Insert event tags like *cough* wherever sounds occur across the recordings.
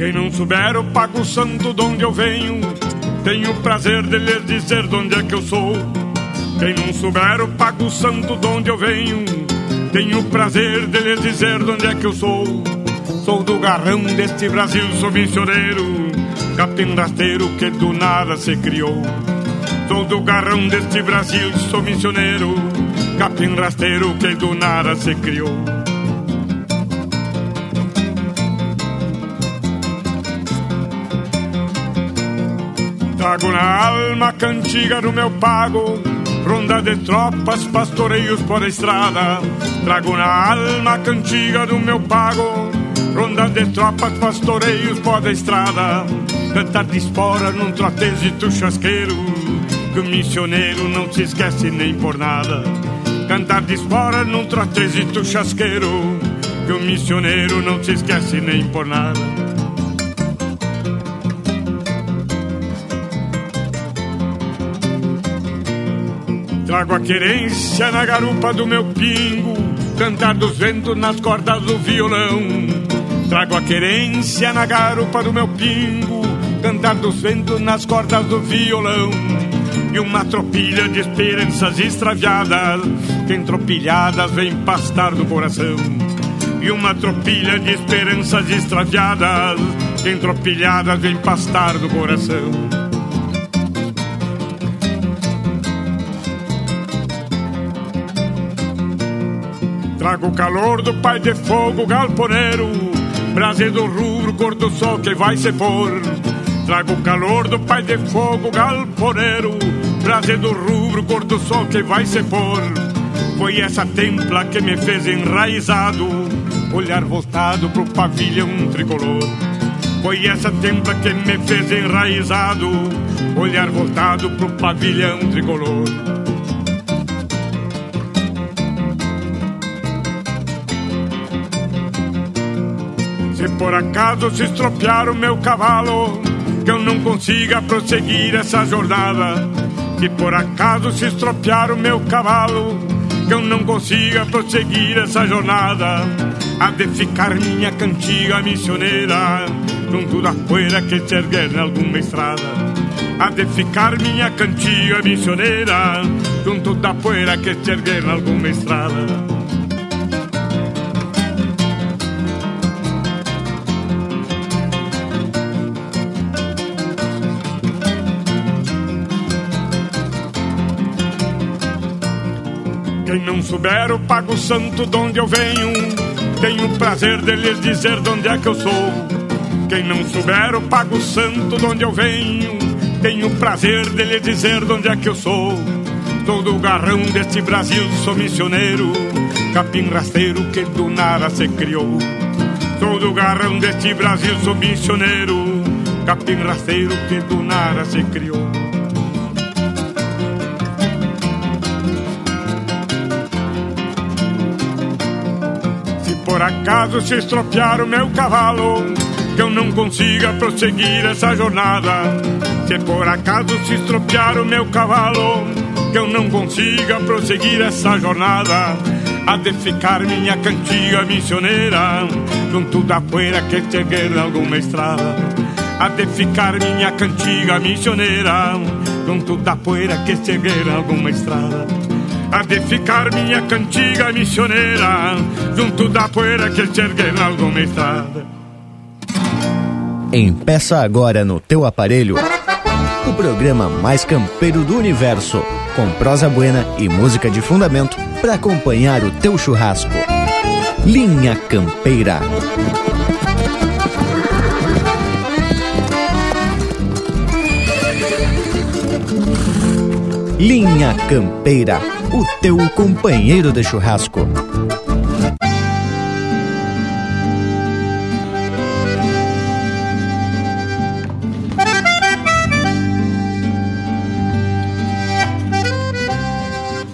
Quem não souber o pago santo de onde eu venho, tenho o prazer de lhes dizer de onde é que eu sou. Quem não souber o pago santo de onde eu venho, tenho o prazer de lhes dizer de onde é que eu sou. Sou do garrão deste Brasil, sou missioneiro, capim rasteiro que do nada se criou. Sou do garrão deste Brasil, sou missioneiro, capim rasteiro que do nada se criou. Trago na alma cantiga do meu pago, ronda de tropas, pastoreios por estrada. Trago na alma cantiga do meu pago, ronda de tropas, pastoreios por estrada. Cantar de espora num trotezito chasqueiro, que o missioneiro não se esquece nem por nada. Cantar de espora num trotezito chasqueiro, que o missioneiro não se esquece nem por nada. Trago a querência na garupa do meu pingo, cantar dos ventos nas cordas do violão. Trago a querência na garupa do meu pingo, cantar dos ventos nas cordas do violão. E uma tropilha de esperanças extraviadas, que entropilhadas vem pastar do coração. E uma tropilha de esperanças extraviadas, que entropilhadas vem pastar do coração. Trago o calor do pai de fogo galponeiro, brase do rubro, cor do sol que vai se pôr. Trago o calor do pai de fogo galponeiro, brase do rubro, cor do sol que vai se pôr. Foi essa templa que me fez enraizado, olhar voltado pro pavilhão tricolor. Foi essa templa que me fez enraizado, olhar voltado pro pavilhão tricolor. Por acaso se estropiar o meu cavalo, que eu não consiga prosseguir essa jornada. Se por acaso se estropiar o meu cavalo, que eu não consiga prosseguir essa jornada. Há de ficar minha cantiga missioneira, junto da poeira que se erguer em alguma estrada. Há de ficar minha cantiga missioneira, junto da poeira que se erguer em alguma estrada. Não souber o pago santo de onde eu venho, tenho o prazer de lhes dizer de onde é que eu sou. Quem não souber o pago santo de onde eu venho, tenho o prazer de lhes dizer de onde é que eu sou. Sou do garrão deste Brasil, sou missioneiro, capim rasteiro que do nada se criou. Sou do garrão deste Brasil, sou missioneiro, capim rasteiro que do nada se criou. Por acaso se estropiar o meu cavalo, que eu não consiga prosseguir essa jornada. Se por acaso se estropiar o meu cavalo, que eu não consiga prosseguir essa jornada, há de ficar minha cantiga missioneira, junto da poeira que se erguer alguma estrada. Há de ficar minha cantiga missioneira, junto da poeira que se erguer alguma estrada há de ficar minha cantiga missioneira junto da poeira que se ergue em alguma estrada. Empeça agora no teu aparelho o programa mais campeiro do universo, com prosa buena e música de fundamento para acompanhar o teu churrasco. Linha Campeira. Linha Campeira, o teu companheiro de churrasco.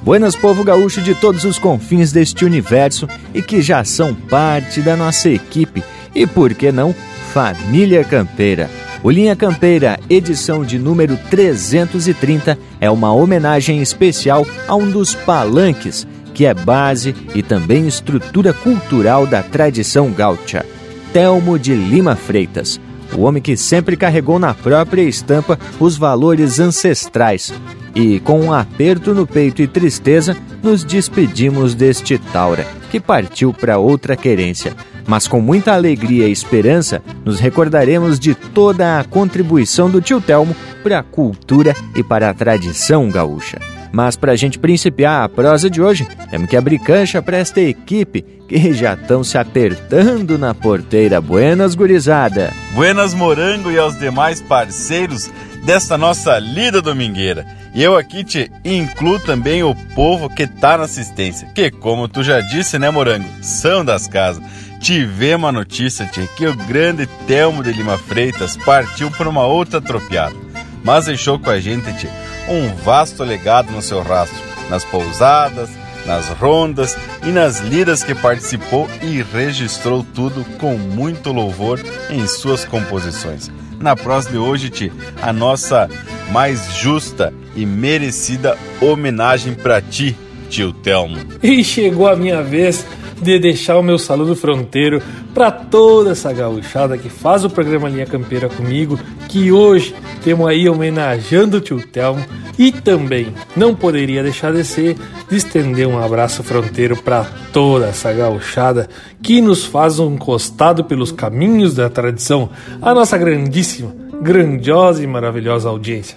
Buenas, povo gaúcho de todos os confins deste universo e que já são parte da nossa equipe e, por que não, família campeira. O Linha Campeira, edição de número 330, é uma homenagem especial a um dos palanques, que é base e também estrutura cultural da tradição gaúcha. Telmo de Lima Freitas, o homem que sempre carregou na própria estampa os valores ancestrais. E com um aperto no peito e tristeza, nos despedimos deste Taura, que partiu para outra querência. Mas com muita alegria e esperança, nos recordaremos de toda a contribuição do tio Telmo para a cultura e para a tradição gaúcha. Mas para a gente principiar a prosa de hoje, temos que abrir cancha para esta equipe que já estão se apertando na porteira. Buenas, gurizada! Buenas, Morango e aos demais parceiros desta nossa lida domingueira. E eu aqui te incluo também o povo que tá na assistência, que como tu já disse, né, Morango, são das casas. Tivemos a notícia, de que o grande Telmo de Lima Freitas partiu para uma outra tropiada, mas deixou com a gente, tia, um vasto legado no seu rastro, nas pousadas, nas rondas e nas lidas que participou e registrou tudo com muito louvor em suas composições. Na prosa de hoje, Ti, a nossa mais justa e merecida homenagem para ti, tio Telmo. E chegou a minha vez de deixar o meu saludo fronteiro para toda essa gauchada que faz o programa Linha Campeira comigo, que hoje temos aí homenageando o tio Telmo e também não poderia deixar de ser de estender um abraço fronteiro para toda essa gauchada que nos faz um costado pelos caminhos da tradição, a nossa grandíssima, grandiosa e maravilhosa audiência.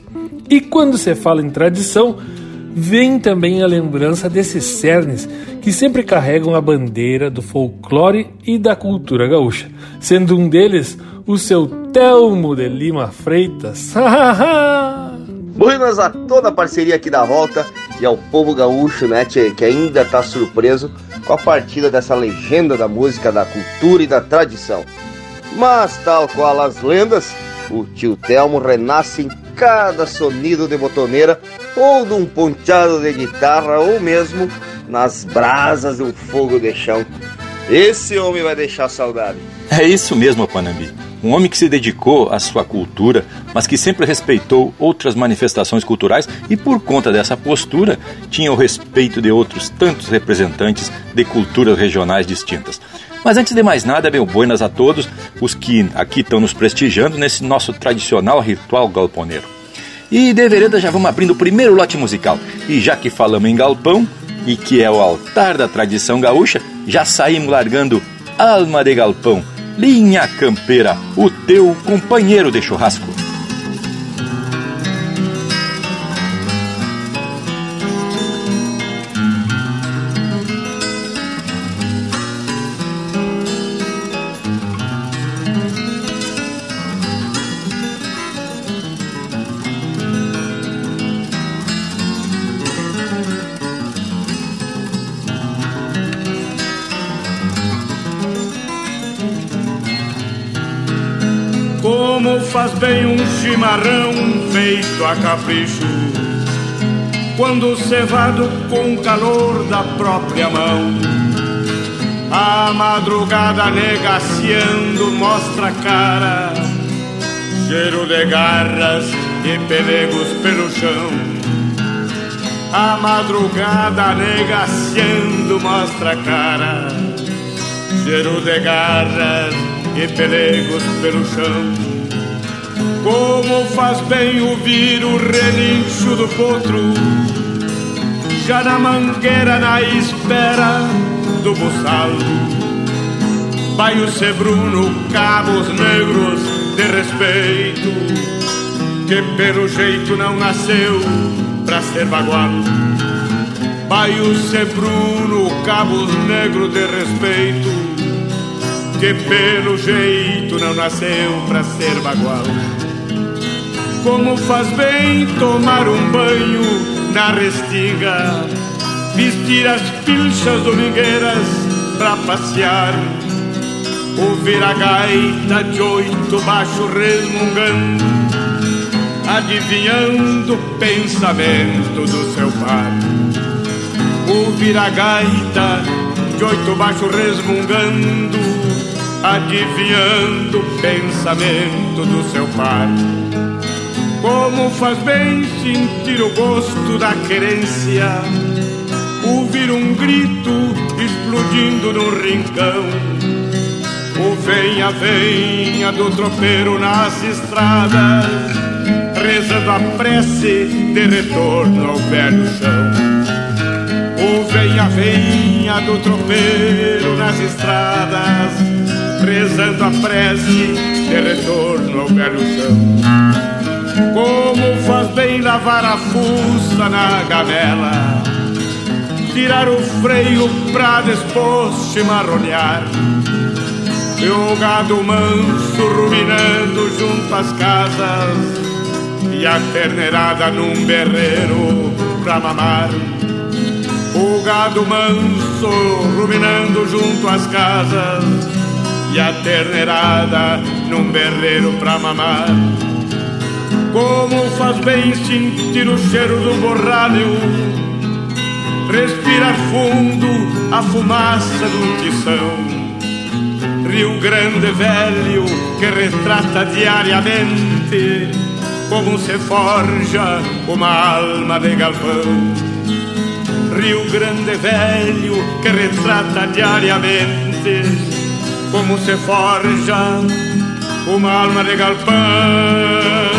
E quando se fala em tradição, vem também a lembrança desses cernes que sempre carregam a bandeira do folclore e da cultura gaúcha, sendo um deles o seu Telmo de Lima Freitas. *laughs* Buenas a toda a parceria aqui da volta e ao povo gaúcho, né, tchê, que ainda está surpreso com a partida dessa legenda da música, da cultura e da tradição. Mas, tal qual as lendas, o tio Telmo renasce em cada sonido de botoneira ou num ponteado de guitarra ou mesmo nas brasas um fogo de chão. Esse homem vai deixar saudade. É isso mesmo, Panambi. Um homem que se dedicou à sua cultura, mas que sempre respeitou outras manifestações culturais e, por conta dessa postura, tinha o respeito de outros tantos representantes de culturas regionais distintas. Mas antes de mais nada, meu buenas a todos os que aqui estão nos prestigiando nesse nosso tradicional ritual galponeiro. E de vereda já vamos abrindo o primeiro lote musical. E já que falamos em galpão, e que é o altar da tradição gaúcha, já saímos largando Alma de Galpão, Linha Campeira, o teu companheiro de churrasco. Feito a capricho, quando cevado com o calor da própria mão. A madrugada negaciando mostra a cara, cheiro de garras e pelegos pelo chão. A madrugada negaciando mostra a cara, cheiro de garras e pelegos pelo chão. Como faz bem ouvir o relincho do potro, já na mangueira na espera do buçal. Vai o Sebruno, cabos negros de respeito, que pelo jeito não nasceu pra ser bagual. Vai o Sebruno, cabos negros de respeito, que pelo jeito não nasceu pra ser bagual. Como faz bem tomar um banho na restiga, vestir as pilchas domingueiras pra passear, ouvir a gaita de oito baixo resmungando, adivinhando o pensamento do seu par. Ouvir a gaita de oito baixo resmungando, adivinhando o pensamento do seu par. Como faz bem sentir o gosto da querência, ouvir um grito explodindo no rincão, O venha, venha do tropeiro nas estradas, rezando a prece de retorno ao velho chão. O venha, venha do tropeiro nas estradas, rezando a prece de retorno ao velho chão. Como faz bem lavar a fuça na gamela, tirar o freio pra depois chimarronear. E o gado manso ruminando junto às casas, e a terneirada num berreiro pra mamar. O gado manso ruminando junto às casas, e a terneirada num berreiro pra mamar. Como faz bem sentir o cheiro do borralho, respirar fundo a fumaça do tição. Rio Grande velho que retrata diariamente como se forja uma alma de galpão. Rio Grande velho que retrata diariamente como se forja uma alma de galpão.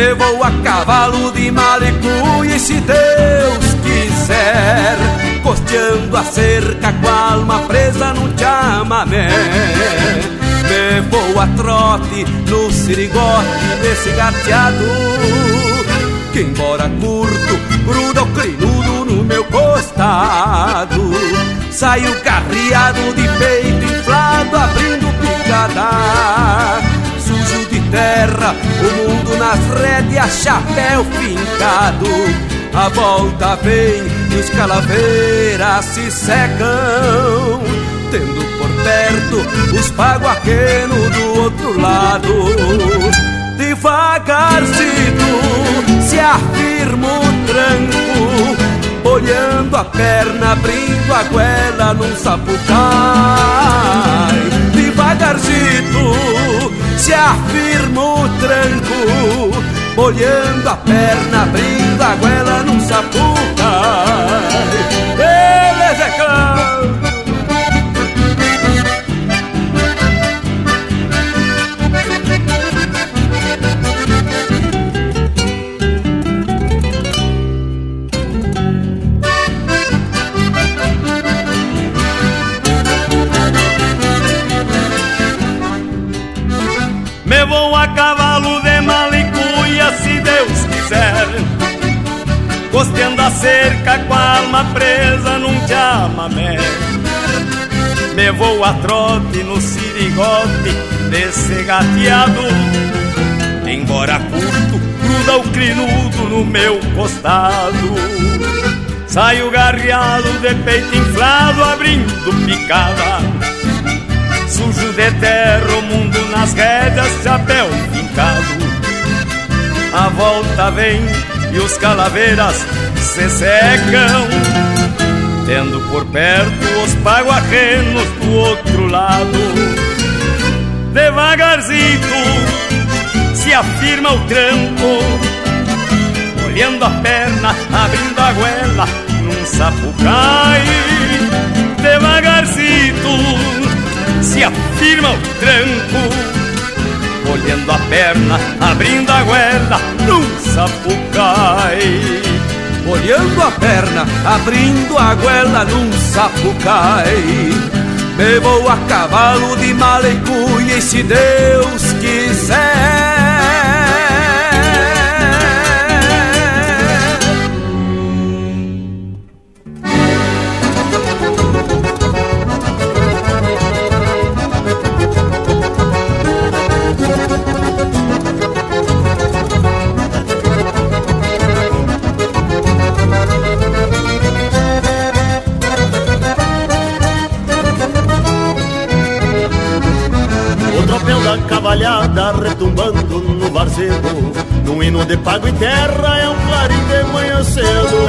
Eu vou a cavalo de malicuia e se Deus quiser Costeando a cerca com a alma presa num chamamé. Me vou a trote no sirigote desse gateado Que embora curto, gruda o crinudo no meu costado Saio carreado de peito inflado abrindo picada terra, o mundo nas rédeas, chapéu fincado. A volta vem e os calaveiras se secam, tendo por perto os paguaquenos do outro lado. Devagarcito se afirma o tranco, olhando a perna, abrindo a goela num sapucai. Devagarcito se afirma o tranco, molhando a perna, abrindo a goela num sapuca. Beleza, é canto. Costeando a cerca com a alma presa num chamamé. Me vou a trote no sirigote desse gateado. Embora curto, gruda o crinudo no meu costado. Saio garreado de peito inflado abrindo picada. Sujo de terra, o mundo nas rédeas, chapéu fincado. A volta vem e os calaveras se secam, tendo por perto os paguarrenos do outro lado. Devagarzinho se afirma o tranco, olhando a perna, abrindo a goela num sapucai. Devagarzinho se afirma o tranco olhando a perna, abrindo a goela num sapucai. Olhando a perna, abrindo a goela num sapucai. Vou a cavalo de malecuia e se Deus quiser pago e terra é um clarim de manhã cedo.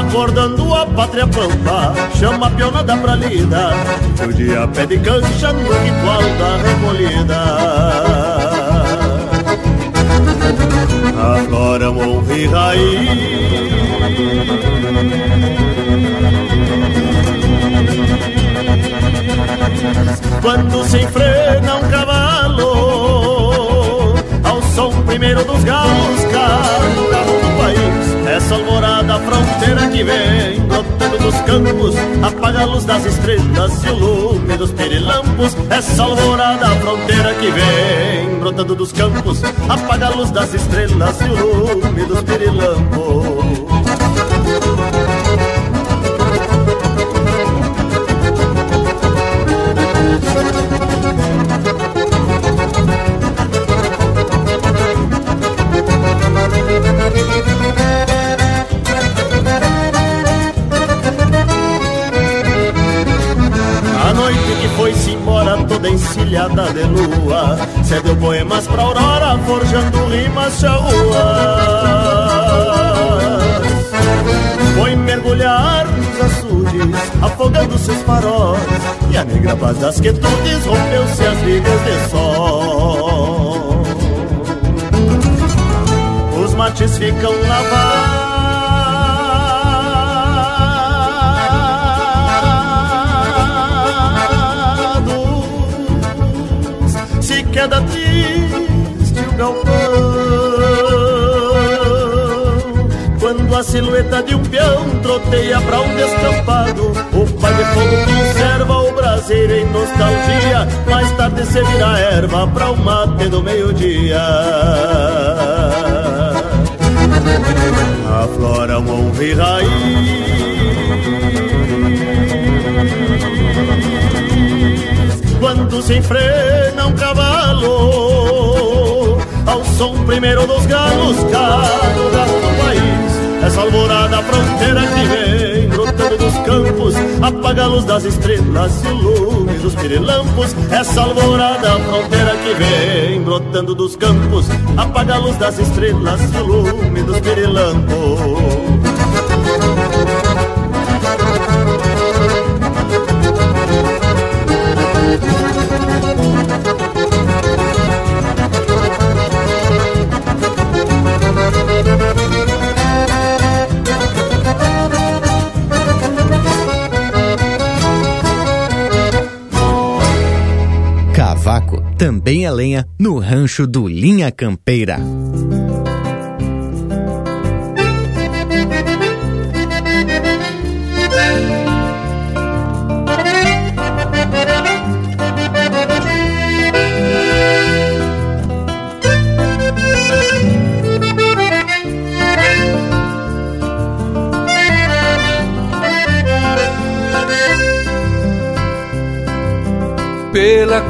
Acordando a pátria pampa, chama a pionada pra lida. O dia pede cancha no ritual da recolhida. Agora ouvi raiz. Quando se enfrena um cavalo ao som primeiro dos galos carro do país. Essa alvorada fronteira que vem brotando dos campos apaga a luz das estrelas e o lume dos pirilampos essa alvorada fronteira que vem brotando dos campos apaga a luz das estrelas e o lume dos pirilampos embora toda encilhada de lua. Cedeu poemas pra aurora, forjando rimas charruas Foi mergulhar nos açudes, afogando seus faróis. E a negra paz das quietudes rompeu-se as vigas de sol. Os mates ficam lavados queda triste o galpão. Quando a silhueta de um peão troteia pra um descampado O pai de fogo conserva o braseiro em nostalgia. Mais tarde se vira erva pra o mate do meio-dia. Aflora um honra e raiz quando se enfrena um cavalo. Ao som primeiro dos galos, cada gato do país Essa alvorada fronteira que vem brotando dos campos Apaga a luz das estrelas e o lume dos pirilampos. Essa alvorada fronteira que vem brotando dos campos Apaga a luz das estrelas e o lume dos pirilampos também é lenha no rancho do Linha Campeira.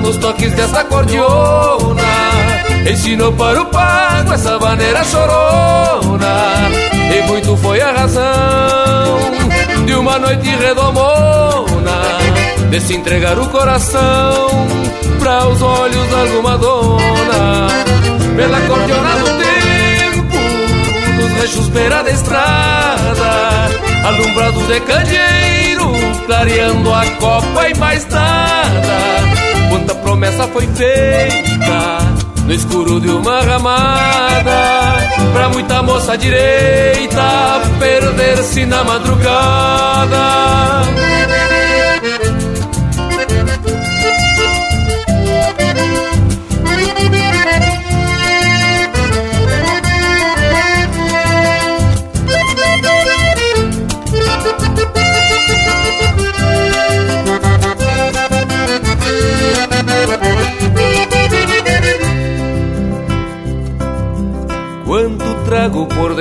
nos toques dessa cordiona Ensinou para o pago essa maneira chorona. E muito foi a razão de uma noite redomona De se entregar o coração para os olhos de alguma dona. Pela cordiona do tempo, nos rechos beira da estrada Alumbrados de candeeiro clareando a copa e mais nada. Quanta promessa foi feita no escuro de uma ramada. Pra muita moça direita perder-se na madrugada.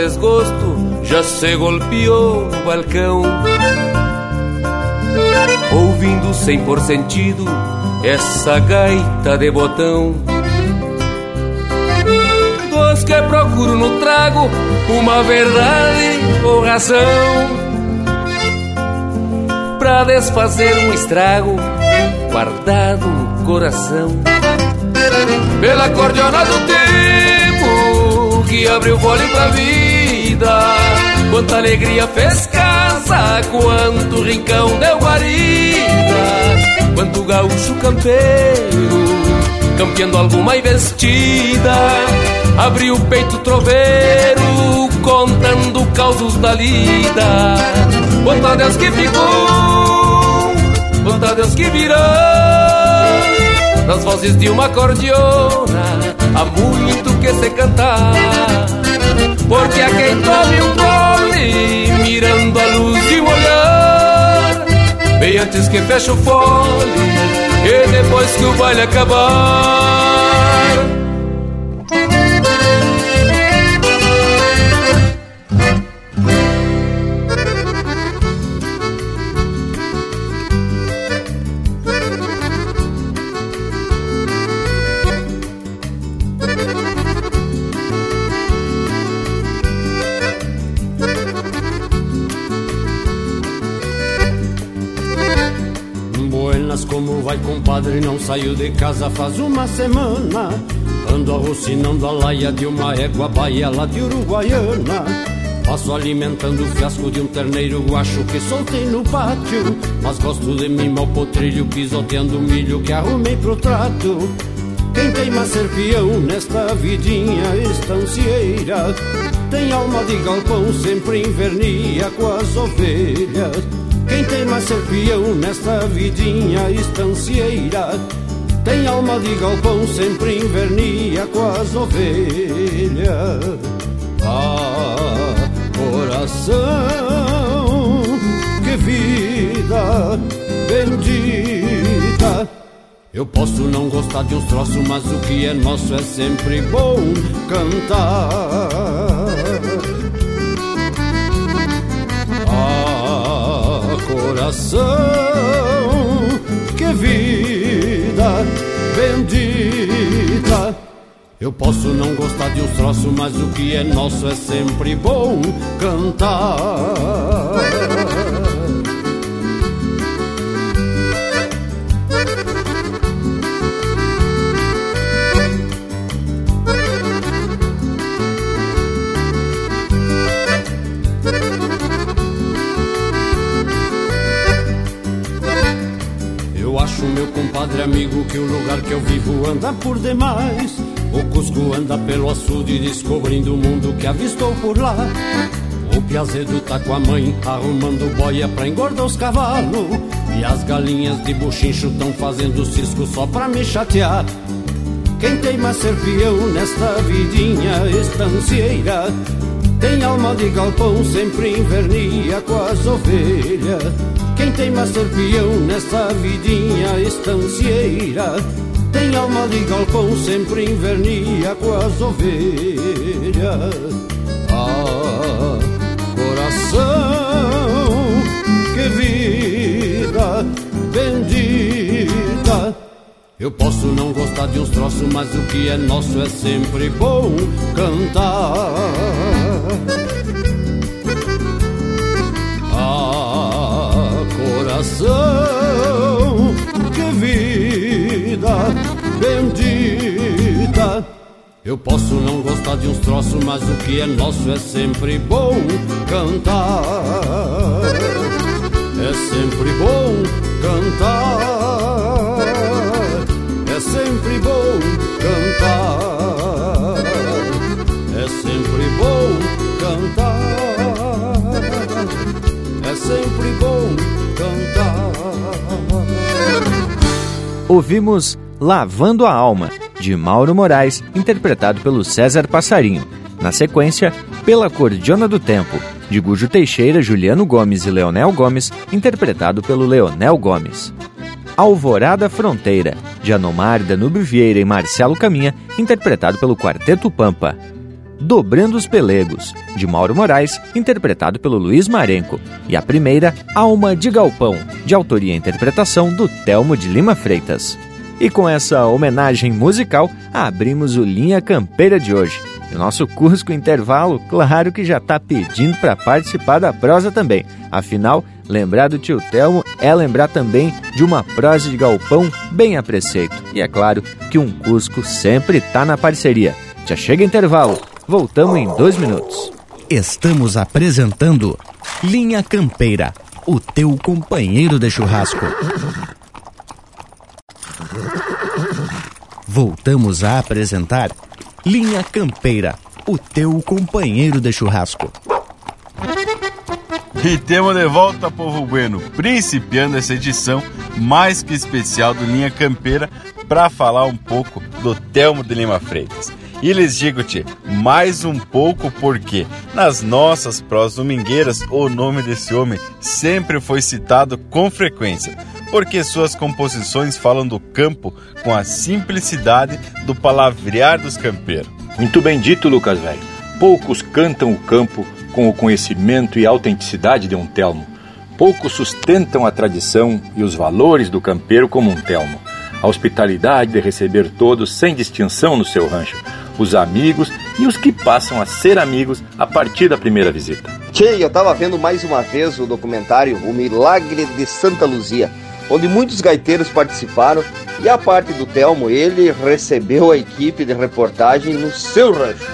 Desgosto já se golpeou no balcão. Ouvindo sem por sentido essa gaita de botão. Dos que procuro no trago uma verdade ou razão. Pra desfazer um estrago guardado no coração. Pela cordiona do tempo que abriu vôlei pra vida. Quanta alegria fez casa, quanto rincão deu guarida, quanto gaúcho campeiro, campeando alguma investida. Abriu o peito troveiro, contando causos da lida. Quanto Deus que ficou, quanto Deus que virou nas vozes de uma cordiona há muito que se cantar. Porque a quem tome um gole mirando a luz de um olhar, bem antes que feche o fole e depois que o baile acabar. Compadre, não saiu de casa faz uma semana. Ando arrocinando a laia de uma égua baia lá de Uruguaiana. Passo alimentando o fiasco de um terneiro guacho que soltei no pátio. Mas gosto de mim mal potrilho, pisoteando o milho que arrumei pro trato. Quem tem mais ser peão nesta vidinha estancieira? Tem alma de galpão, sempre invernia com as ovelhas quem tem mais ser nesta vidinha estancieira Tem alma de galpão, sempre invernia com as ovelhas Ah, coração, que vida bendita eu posso não gostar de uns troços, mas o que é nosso é sempre bom cantar. Coração. Que vida bendita. Eu posso não gostar de uns troços, mas o que é nosso é sempre bom cantar. Compadre amigo que o lugar que eu vivo anda por demais. O Cusco anda pelo açude descobrindo o mundo que avistou por lá. O Piazedo tá com a mãe arrumando boia pra engordar os cavalos. E as galinhas de buchincho tão fazendo cisco só pra me chatear. Quem tem mais ser nesta vidinha estancieira Tem alma de galpão, sempre invernia com as ovelhas quem tem mais peão nesta vidinha estancieira Tem alma de galpão, sempre invernia com as ovelhas. Ah, coração, que vida bendita. Eu posso não gostar de uns troços, mas o que é nosso é sempre bom cantar Que vida bendita. Eu posso não gostar de uns troços, mas o que é nosso é sempre bom cantar. É sempre bom cantar. É sempre bom cantar. É sempre bom cantar. É sempre bom Ouvimos Lavando a Alma, de Mauro Moraes, interpretado pelo César Passarinho. Na sequência, Pela Cordiona do Tempo, de Gujo Teixeira, Juliano Gomes e Leonel Gomes, interpretado pelo Leonel Gomes. Alvorada Fronteira, de Anomar, Danúbio Vieira e Marcelo Caminha, interpretado pelo Quarteto Pampa. Dobrando os Pelegos, de Mauro Moraes, interpretado pelo Luiz Marenco, e a primeira, Alma de Galpão, de autoria e interpretação do Telmo de Lima Freitas. E com essa homenagem musical, abrimos o Linha Campeira de hoje. E o nosso Cusco Intervalo, claro que já está pedindo para participar da prosa também. Afinal, lembrar do tio Telmo é lembrar também de uma prosa de galpão bem a preceito. E é claro que um Cusco sempre está na parceria. Já chega intervalo, voltamos em dois minutos. Estamos apresentando Linha Campeira, o teu companheiro de churrasco. Voltamos a apresentar Linha Campeira, o teu companheiro de churrasco. E temos de volta, povo bueno, principiando essa edição mais que especial do Linha Campeira para falar um pouco do Telmo de Lima Freitas. E lhes digo-te, mais um pouco porque nas nossas prosas domingueiras o nome desse homem sempre foi citado com frequência porque suas composições falam do campo com a simplicidade do palavrear dos campeiros. Muito bem dito, Lucas Velho. Poucos cantam o campo com o conhecimento e autenticidade de um telmo. Poucos sustentam a tradição e os valores do campeiro como um telmo. A hospitalidade de receber todos sem distinção no seu rancho, os amigos e os que passam a ser amigos a partir da primeira visita. Tchê, eu tava vendo mais uma vez o documentário O Milagre de Santa Luzia onde muitos gaiteiros participaram e a parte do Telmo, ele recebeu a equipe de reportagem no seu rancho,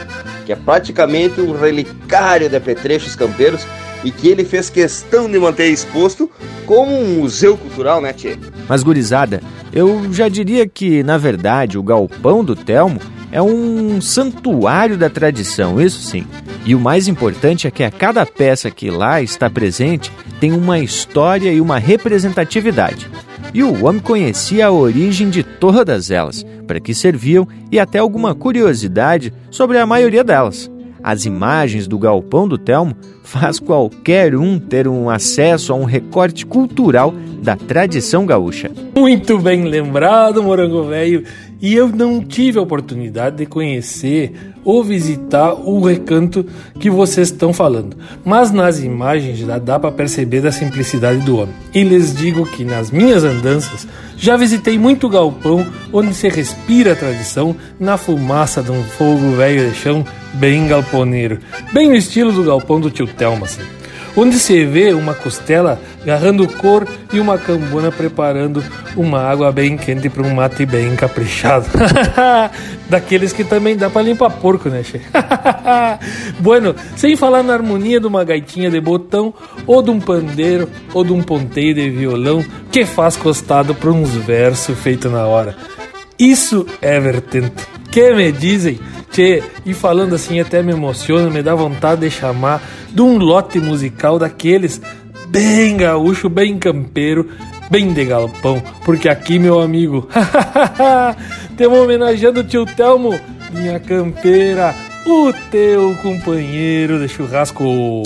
que é praticamente um relicário de apetrechos campeiros e que ele fez questão de manter exposto como um museu cultural, né, Tchê? Mas, gurizada, eu já diria que, na verdade, o galpão do Telmo é um santuário da tradição, isso sim. E o mais importante é que a cada peça que lá está presente tem uma história e uma representatividade. E o homem conhecia a origem de todas elas, para que serviam e até alguma curiosidade sobre a maioria delas. As imagens do galpão do Telmo faz qualquer um ter um acesso a um recorte cultural da tradição gaúcha. Muito bem lembrado, Morango Velho. E eu não tive a oportunidade de conhecer ou visitar o recanto que vocês estão falando. Mas nas imagens já dá para perceber da simplicidade do homem. E lhes digo que nas minhas andanças já visitei muito galpão onde se respira a tradição na fumaça de um fogo velho de chão bem galponeiro. Bem no estilo do galpão do tio Telma, assim onde se vê uma costela agarrando cor e uma cambona preparando uma água bem quente para um mate bem caprichado. *laughs* Daqueles que também dá para limpar porco, né, che? *laughs* bueno, sem falar na harmonia de uma gaitinha de botão, ou de um pandeiro, ou de um ponteio de violão que faz costado para uns versos feitos na hora. Isso é vertente. Que me dizem? Tchê, e falando assim até me emociona, me dá vontade de chamar de um lote musical daqueles bem gaúcho, bem campeiro, bem de galpão, porque aqui, meu amigo, *laughs* temos homenageando o tio Telmo, minha campeira, o teu companheiro de churrasco.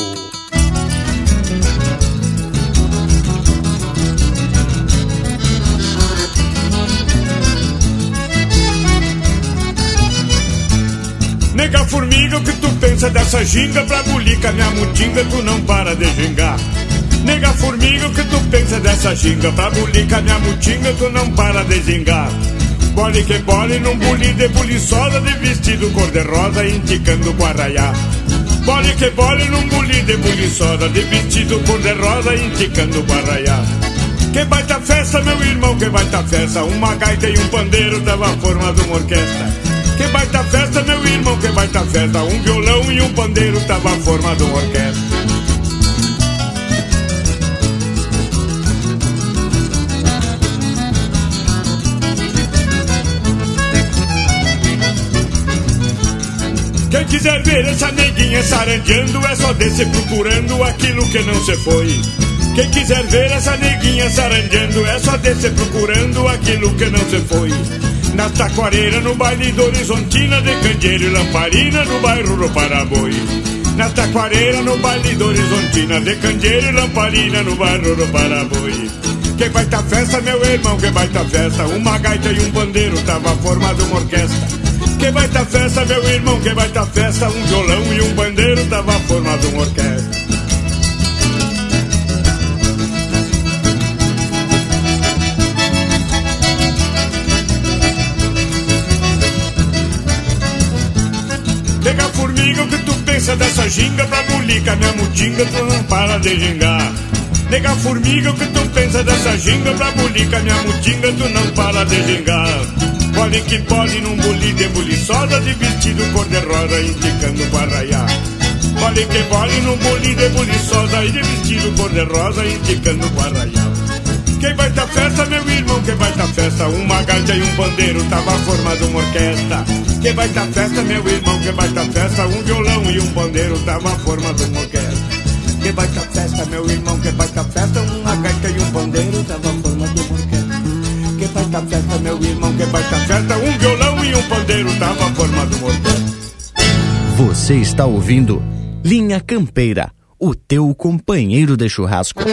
Pensa dessa ginga? Pra bulica minha mutinga, tu não para de gingar. Nega formiga, o que tu pensa dessa ginga? Pra bulica minha mutinga, tu não para de gingar. Bole que bole num buli de buliçosa, de vestido cor-de-rosa, indicando guaraiá. Bole que bole num buli de buliçosa, de vestido cor-de-rosa, indicando guaraiá. Que baita festa, meu irmão, que baita festa. Uma gaita e um pandeiro dava forma de uma orquestra. Que baita festa, meu irmão, que baita festa. Um violão e um pandeiro tava formado uma orquestra. Quem quiser ver essa neguinha sarandeando é só descer procurando aquilo que não se foi. Quem quiser ver essa neguinha sarandeando é só descer procurando aquilo que não se foi. Na taquareira, no baile do Horizontina, de Candeeiro e Lamparina, no bairro do Paraboi. Na taquareira, no baile do Horizontina, de Candeeiro e Lamparina, no bairro do Paraboi. Que baita festa, meu irmão, que baita festa. Uma gaita e um pandeiro, tava formado uma orquestra. Que baita festa, meu irmão, que baita festa Um violão e um bandeiro tava formado uma orquestra Pega a formiga, o que tu pensa dessa ginga Pra bulica, minha mutinga, tu não para de gingar. Nega formiga, o que tu pensa dessa ginga Pra bulica, minha mutinga, tu não para de gingar. Pole que pode num boli de buliçosa De vestido cor-de-rosa, indicando pra arraiar Pole que pode num boli de buliçosa E de vestido cor-de-rosa, indicando pra arraiar quem vai tá festa, meu irmão, quem vai tá festa? Uma gaita e um bandeiro, tava formado uma orquestra. Quem vai tá festa, meu irmão, quem vai tá festa? Um violão e um bandeiro, tava formado uma orquestra. Que baita festa, meu irmão, que baita festa? Uma gaita e um bandeiro, tava formado uma orquestra. Que baita festa, meu irmão, que baita festa? Um violão e um bandeiro, tava formado uma orquestra. Você está ouvindo Linha Campeira, o teu companheiro de churrasco.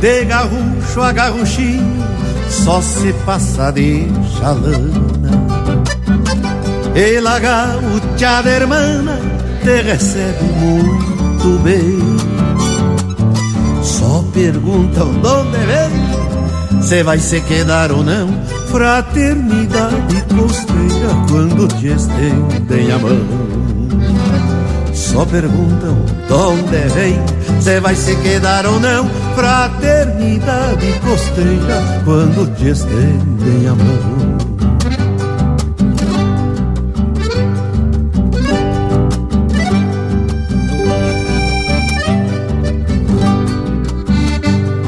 De garrucho a garruchinho Só se passa de chalana E la gaúcha de hermana Te recebe muito bem. Só perguntam de onde vem Se vai se quedar ou não. Fraternidade costeira Quando te estendem a mão só perguntam de onde vem, se vai se quedar ou não. Fraternidade costeira, quando te estendem a mão.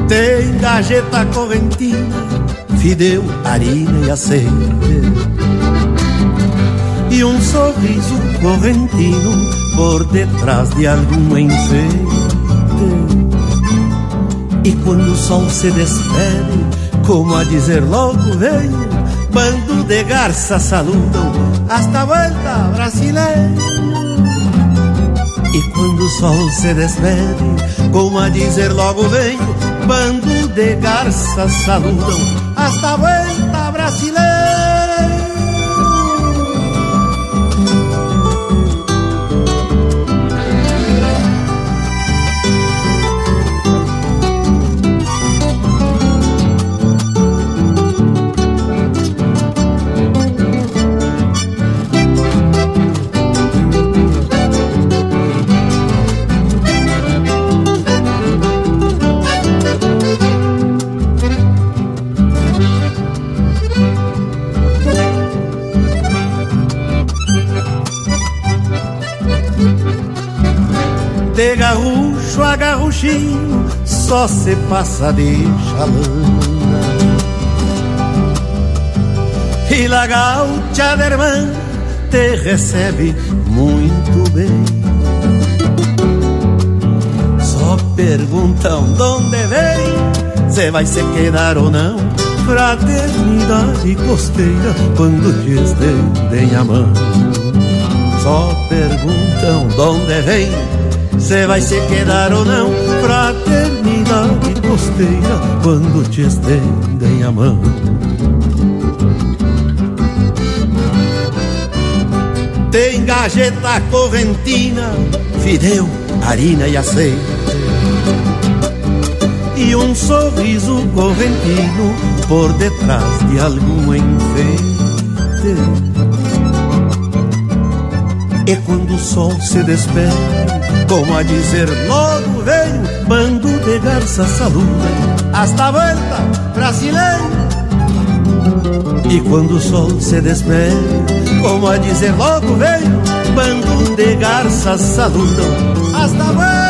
Tem gajeta correntina, fideu, harina e azeite e um sorriso correntino por detrás de algum enfeite. E quando o sol se despede, como a dizer logo venho, bando de garça saludam hasta vuelta brasileira. E quando o sol se despede, como a dizer logo venho, bando de garça saludam hasta vuelta brasileira. Só se passa de chalana E la gaucha de irmã Te recebe muito bem. Só perguntam de onde vem Se vai se quedar ou não. Fraternidade costeira Quando te estendem a mão. Só perguntam de onde vem se vai se quedar ou não. Fraternidade costeira quando te estendem a mão. Tem gajeta correntina, fideu, harina e azeite. E um sorriso correntino por detrás de algum enfeite. E quando o sol se despede como a dizer logo veio Bando de garça saluda Hasta vuelta brasileira E quando o sol se despede Como a dizer logo veio Bando de garça saluda Hasta vuelta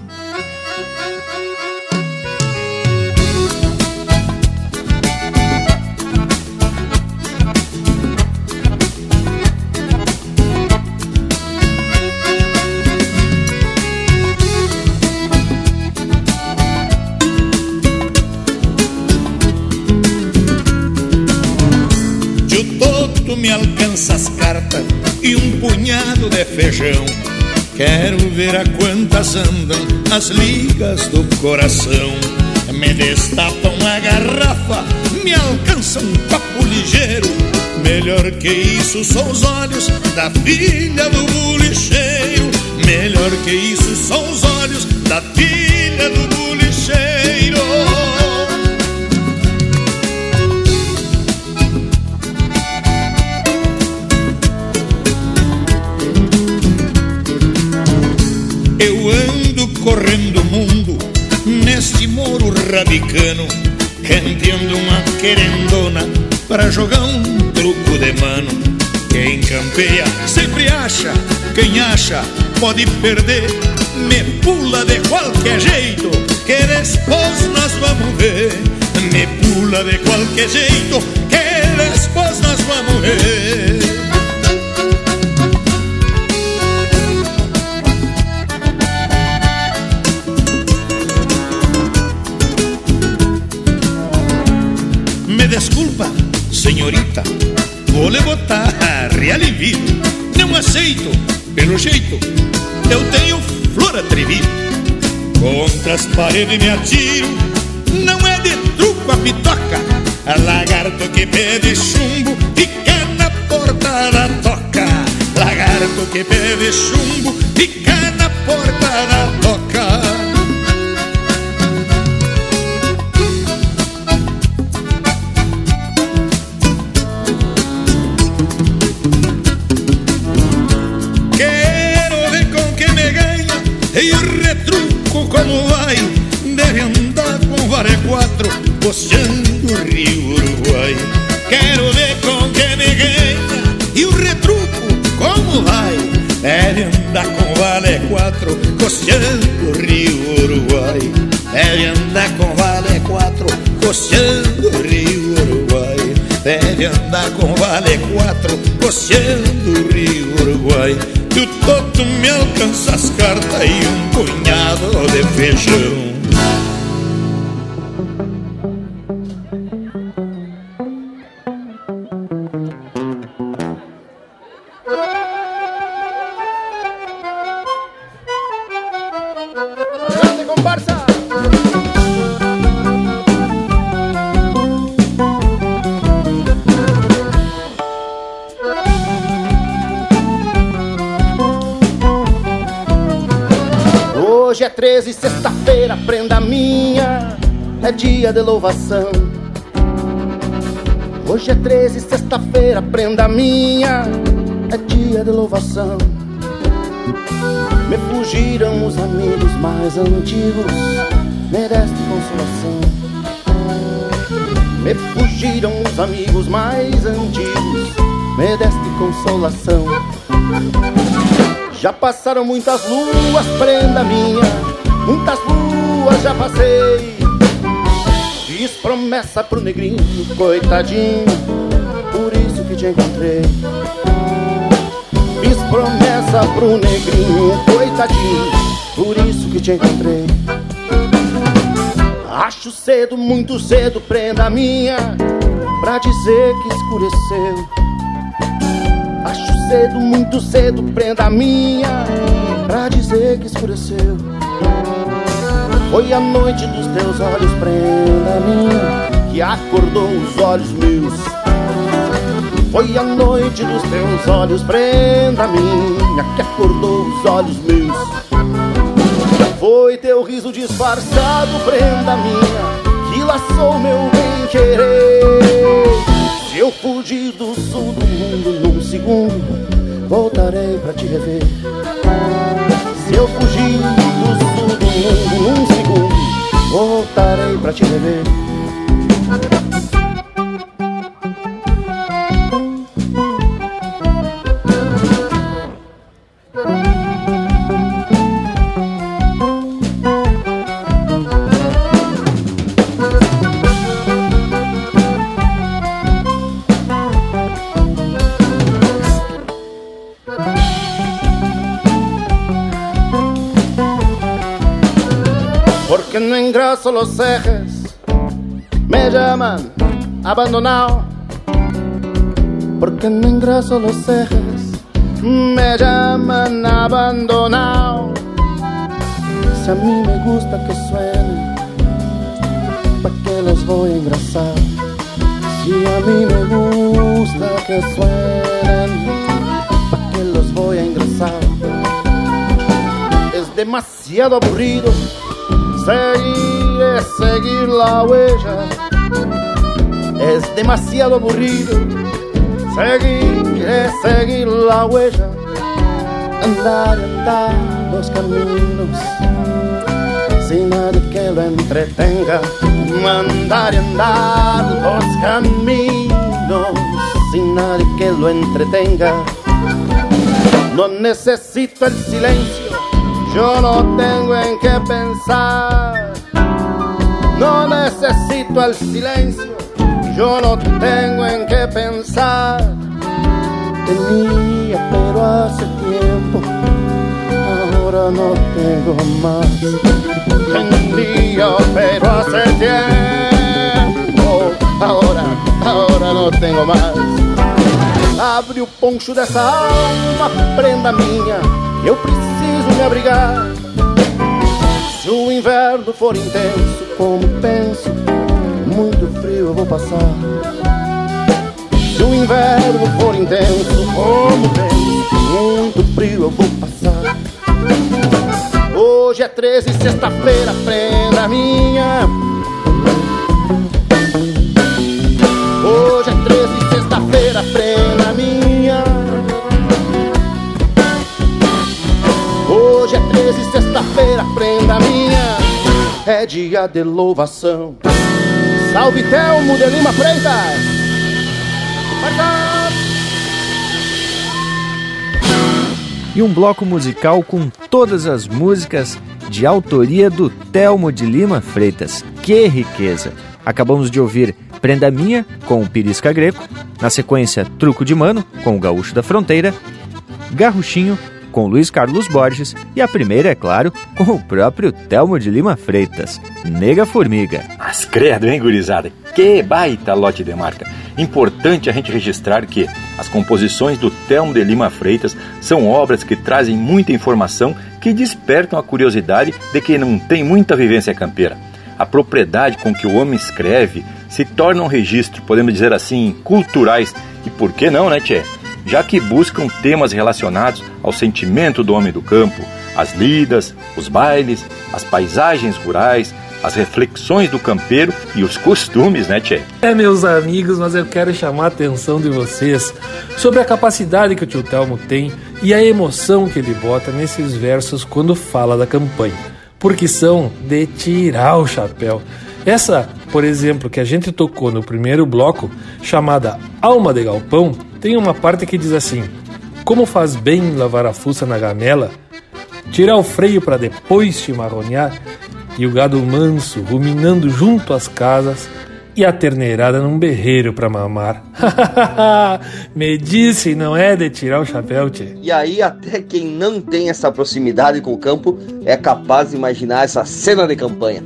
Feijão. Quero ver a quantas andam as ligas do coração. Me destapam a garrafa, me alcançam um papo ligeiro. Melhor que isso são os olhos da filha do bulicheiro. Melhor que isso são os olhos da filha do bulicheiro. Correndo o mundo neste moro rabicano, canteando uma querendona para jogar um truco de mano. Quem campeia sempre acha, quem acha pode perder. Me pula de qualquer jeito, que depois nós vamos ver. Me pula de qualquer jeito, que depois nós vamos ver. Senhorita, vou lhe botar. *laughs* Não aceito, pelo jeito, eu tenho flor atrevida. Contra as paredes me atiro, não é de truco a pitoca. A lagarto que pede chumbo fica na porta da toca. Lagarto que pede chumbo fica na porta Deve andar com vale quatro Costeando o rio Uruguai do toto me alcança as cartas e um punhado de feijão. Hoje é 13, sexta-feira, prenda minha, é dia de louvação. Me fugiram os amigos mais antigos, me deste consolação. Me fugiram os amigos mais antigos, me deste consolação. Já passaram muitas luas, prenda minha, muitas luas já passei. Promessa pro negrinho, coitadinho, por isso que te encontrei. Fiz promessa pro negrinho, coitadinho, por isso que te encontrei. Acho cedo, muito cedo, prenda minha, pra dizer que escureceu. Acho cedo, muito cedo, prenda minha, pra dizer que escureceu. Foi a noite dos teus olhos, prenda minha, que acordou os olhos meus. Foi a noite dos teus olhos, prenda minha, que acordou os olhos meus. Foi teu riso disfarçado, prenda minha, que laçou meu bem-querer. Se eu fugir do sul do mundo num segundo, voltarei pra te rever. Se eu fugir do sul do mundo num segundo, voltarei pra te rever. Los ejes, me llaman abandonado. Porque no engraso los ejes, me llaman abandonado. Si a mí me gusta que suenen, ¿pa' qué los voy a engrasar? Si a mí me gusta que suenen, ¿pa' qué los voy a engrasar? Es demasiado aburrido seguir seguir la huella. Es demasiado aburrido seguir seguir la huella. Andar andar los caminos sin nadie que lo entretenga. Andar andar los caminos sin nadie que lo entretenga. No necesito el silencio, yo no tengo en qué pensar. No necesito el silencio, yo no tengo en qué pensar. Tenía, pero hace tiempo, ahora no tengo más. Tenía, pero hace tiempo, ahora, ahora no tengo más. Abre o poncho dessa alma, prenda minha, eu preciso me abrigar. Se o inverno for intenso, como penso, muito frio eu vou passar. Se o inverno for intenso, como penso, muito frio eu vou passar. Hoje é 13, sexta-feira, prenda minha. Hoje é 13, sexta-feira, prenda minha. Hoje é 13, sexta-feira, prenda minha. É dia de louvação. Salve Telmo de Lima Freitas! E um bloco musical com todas as músicas de autoria do Telmo de Lima Freitas. Que riqueza! Acabamos de ouvir Prenda Minha com o Pirisca Greco, na sequência Truco de Mano com o Gaúcho da Fronteira, Garruchinho com Luiz Carlos Borges e a primeira, é claro, com o próprio Telmo de Lima Freitas, Nega Formiga. Mas credo, hein, gurizada? Que baita lote de marca! Importante a gente registrar que as composições do Telmo de Lima Freitas são obras que trazem muita informação que despertam a curiosidade de quem não tem muita vivência campeira. A propriedade com que o homem escreve se torna um registro, podemos dizer assim, culturais e por que não, né, Tchê? Já que buscam temas relacionados ao sentimento do homem do campo, as lidas, os bailes, as paisagens rurais, as reflexões do campeiro e os costumes, né, Tchê? É, meus amigos, mas eu quero chamar a atenção de vocês sobre a capacidade que o tio Telmo tem e a emoção que ele bota nesses versos quando fala da campanha, porque são de tirar o chapéu. Essa, por exemplo, que a gente tocou no primeiro bloco, chamada Alma de Galpão, tem uma parte que diz assim: Como faz bem lavar a fuça na gamela, tirar o freio para depois chimarronear, e o gado manso ruminando junto às casas, e a terneirada num berreiro para mamar. *laughs* Me disse, não é de tirar o chapéu, tchê. E aí, até quem não tem essa proximidade com o campo é capaz de imaginar essa cena de campanha.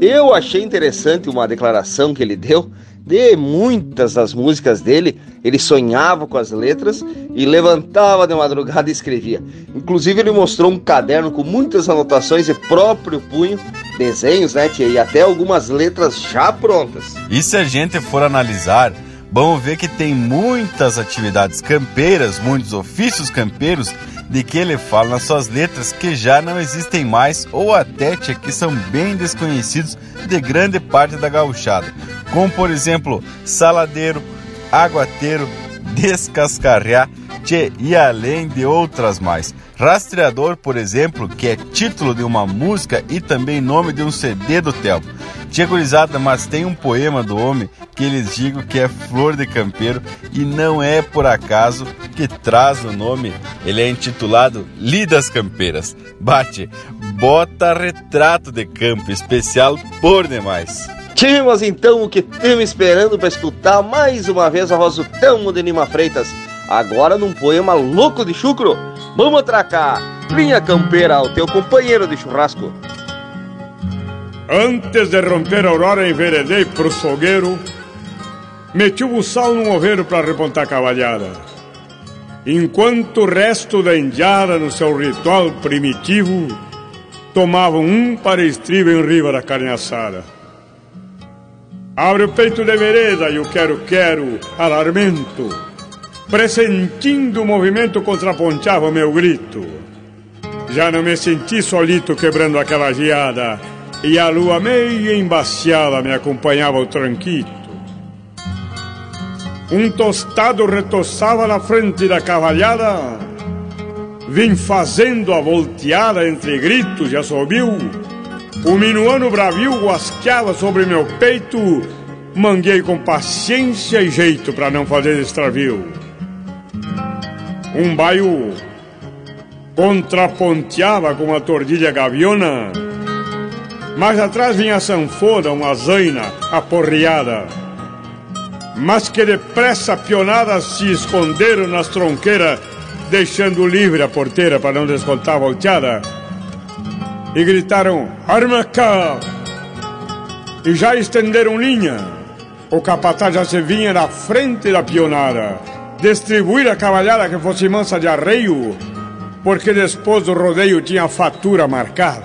Eu achei interessante uma declaração que ele deu. De muitas das músicas dele, ele sonhava com as letras e levantava de madrugada e escrevia. Inclusive, ele mostrou um caderno com muitas anotações de próprio punho, desenhos, né, tia? E até algumas letras já prontas. E se a gente for analisar, vamos ver que tem muitas atividades campeiras, muitos ofícios campeiros de que ele fala nas suas letras que já não existem mais ou até que são bem desconhecidos de grande parte da gauchada, como por exemplo saladeiro, aguateiro, descascarrear tchê, e além de outras mais. Rastreador, por exemplo, que é título de uma música e também nome de um CD do Telmo. Tia gurizada, mas tem um poema do homem que eles digam que é Flor de Campeiro e não é por acaso que traz o nome. Ele é intitulado Lidas Campeiras. Bate, bota retrato de campo, especial por demais. Tínhamos então o que temos esperando para escutar mais uma vez a voz do Telmo de Lima Freitas, agora num poema louco de chucro. Vamos atracar! Linha Campeira, o teu companheiro de churrasco. Antes de romper a aurora, enveredei pro sogueiro, meti o buçal num oveiro para repontar a cavalhada. Enquanto o resto da indiada, no seu ritual primitivo, tomavam um para estribo em riba da carne assada. Abre o peito de vereda e o quero-quero, alarmento, pressentindo o movimento contraponteava meu grito. Já não me senti solito quebrando aquela geada, e a lua meia embaciada me acompanhava o tranquito. Um tostado retoçava na frente da cavalhada, vim fazendo a volteada entre gritos e assobio. O minuano bravio guasqueava sobre meu peito, manguei com paciência e jeito para não fazer extravio. Um baio contraponteava com a tordilha gaviona, mas atrás vinha a sanfona, uma zaina aporreada. Mas que depressa pionadas se esconderam nas tronqueiras, deixando livre a porteira para não descontar a volteada. E gritaram, arma cá! E já estenderam linha. O capataz já se vinha na frente da pionada, distribuir a cavalhada que fosse mansa de arreio, porque depois do rodeio tinha fatura marcada.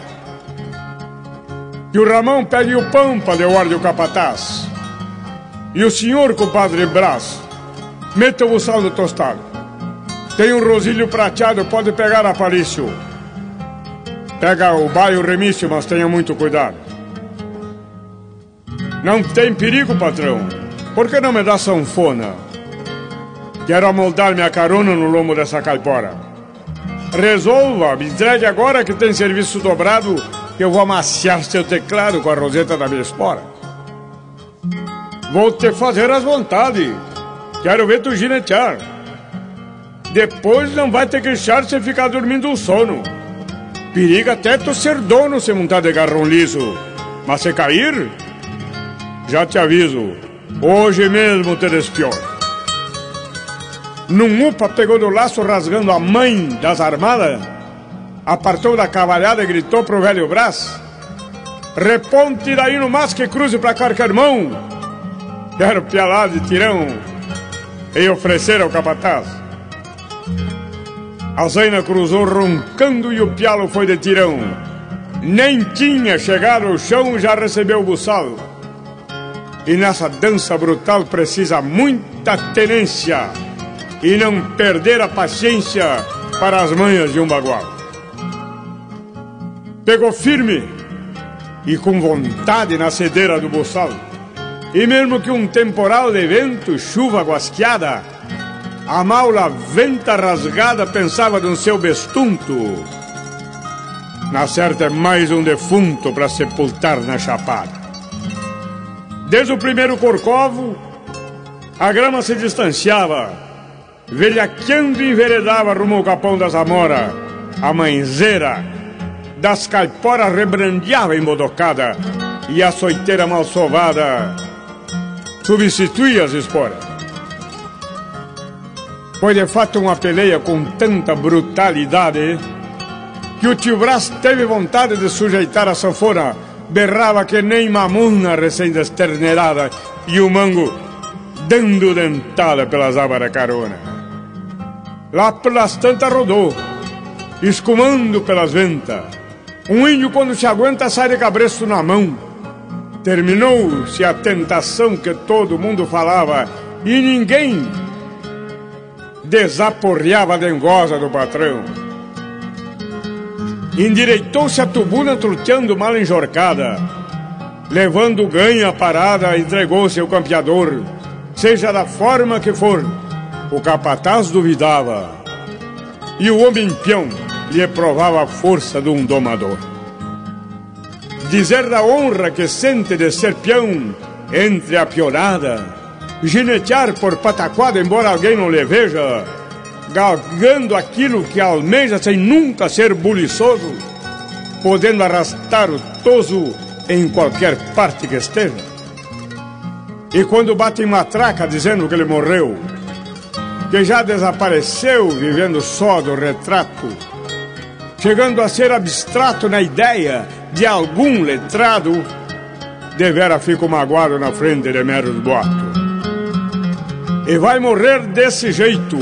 E o Ramão pegue o pampa de ordem o capataz. E o senhor, compadre Brás, meta o no tostado. Tem um rosilho prateado, pode pegar Aparício. Pega o baio remício, mas tenha muito cuidado. Não tem perigo, patrão. Por que não me dá sanfona? Quero amoldar minha carona no lombo dessa caipora. Resolva, me entregue agora que tem serviço dobrado, que eu vou amaciar seu teclado com a roseta da minha espora. Vou te fazer as vontades. Quero ver tu ginetear. Depois não vai ter que deixar você ficar dormindo um sono. Periga até tu ser dono se montar de garrão liso. Mas se cair, já te aviso, hoje mesmo te despior. Num upa pegou do laço rasgando a mãe das armadas, apartou da cavalhada e gritou pro velho Brás: Reponte daí no mas que cruze pra mão. Quero pialar de tirão e oferecer ao capataz. A Zaina cruzou roncando e o pialo foi de tirão. Nem tinha chegado ao chão, já recebeu o buçal. E nessa dança brutal precisa muita tenência e não perder a paciência para as manhas de um bagual. Pegou firme e com vontade na cedeira do boçal. E mesmo que um temporal de vento, chuva guasqueada, a maula venta rasgada pensava no seu bestunto. Na certa é mais um defunto para sepultar na chapada. Desde o primeiro corcovo, a grama se distanciava velhaqueando enveredava rumo ao capão das Amora. A manzeira das caiporas rebrandeava embodocada e a soiteira mal sovada substituía as esporas. Foi de fato uma peleia com tanta brutalidade que o tio Brás teve vontade de sujeitar a sanfona, berrava que nem mamuna recém-desternedada e o mango dando dentada pelas abas da carona. Lá pelas tantas rodou, escumando pelas ventas. Um índio, quando se aguenta, sai de cabresto na mão. Terminou-se a tentação que todo mundo falava e ninguém desaporreava a dengosa do patrão. Endireitou-se a tubuna truteando mal enjorcada, levando ganha a parada, entregou-se ao campeador, seja da forma que for o capataz duvidava e o homem peão lhe provava a força de um domador. Dizer da honra que sente de ser peão entre a pionada, ginetear por pataquada embora alguém não lhe veja, galgando aquilo que almeja sem nunca ser buliçoso, podendo arrastar o toso em qualquer parte que esteja. E quando bate em matraca dizendo que ele morreu, que já desapareceu vivendo só do retrato, chegando a ser abstrato na ideia de algum letrado, devera fico magoado na frente de meros boatos. E vai morrer desse jeito,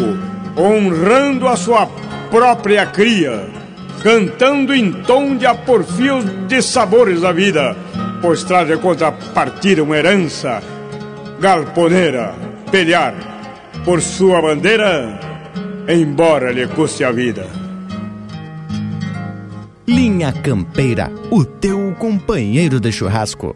honrando a sua própria cria, cantando em tom de aporfios de sabores da vida, pois traz de contrapartida uma herança galponeira, pelear por sua bandeira, embora lhe custe a vida. Linha Campeira, o teu companheiro de churrasco.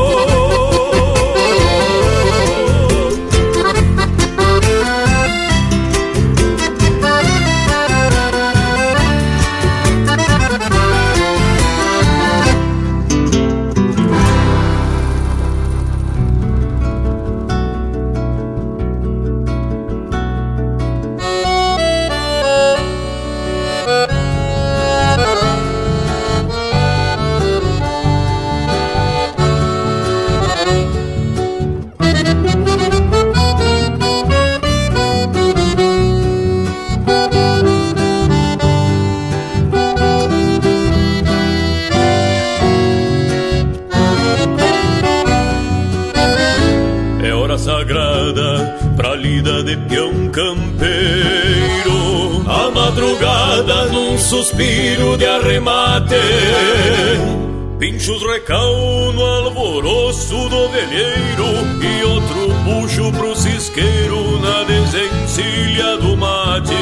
Pinchos recal no alvoroço do velheiro e outro puxo pro cisqueiro na desencilha do mate.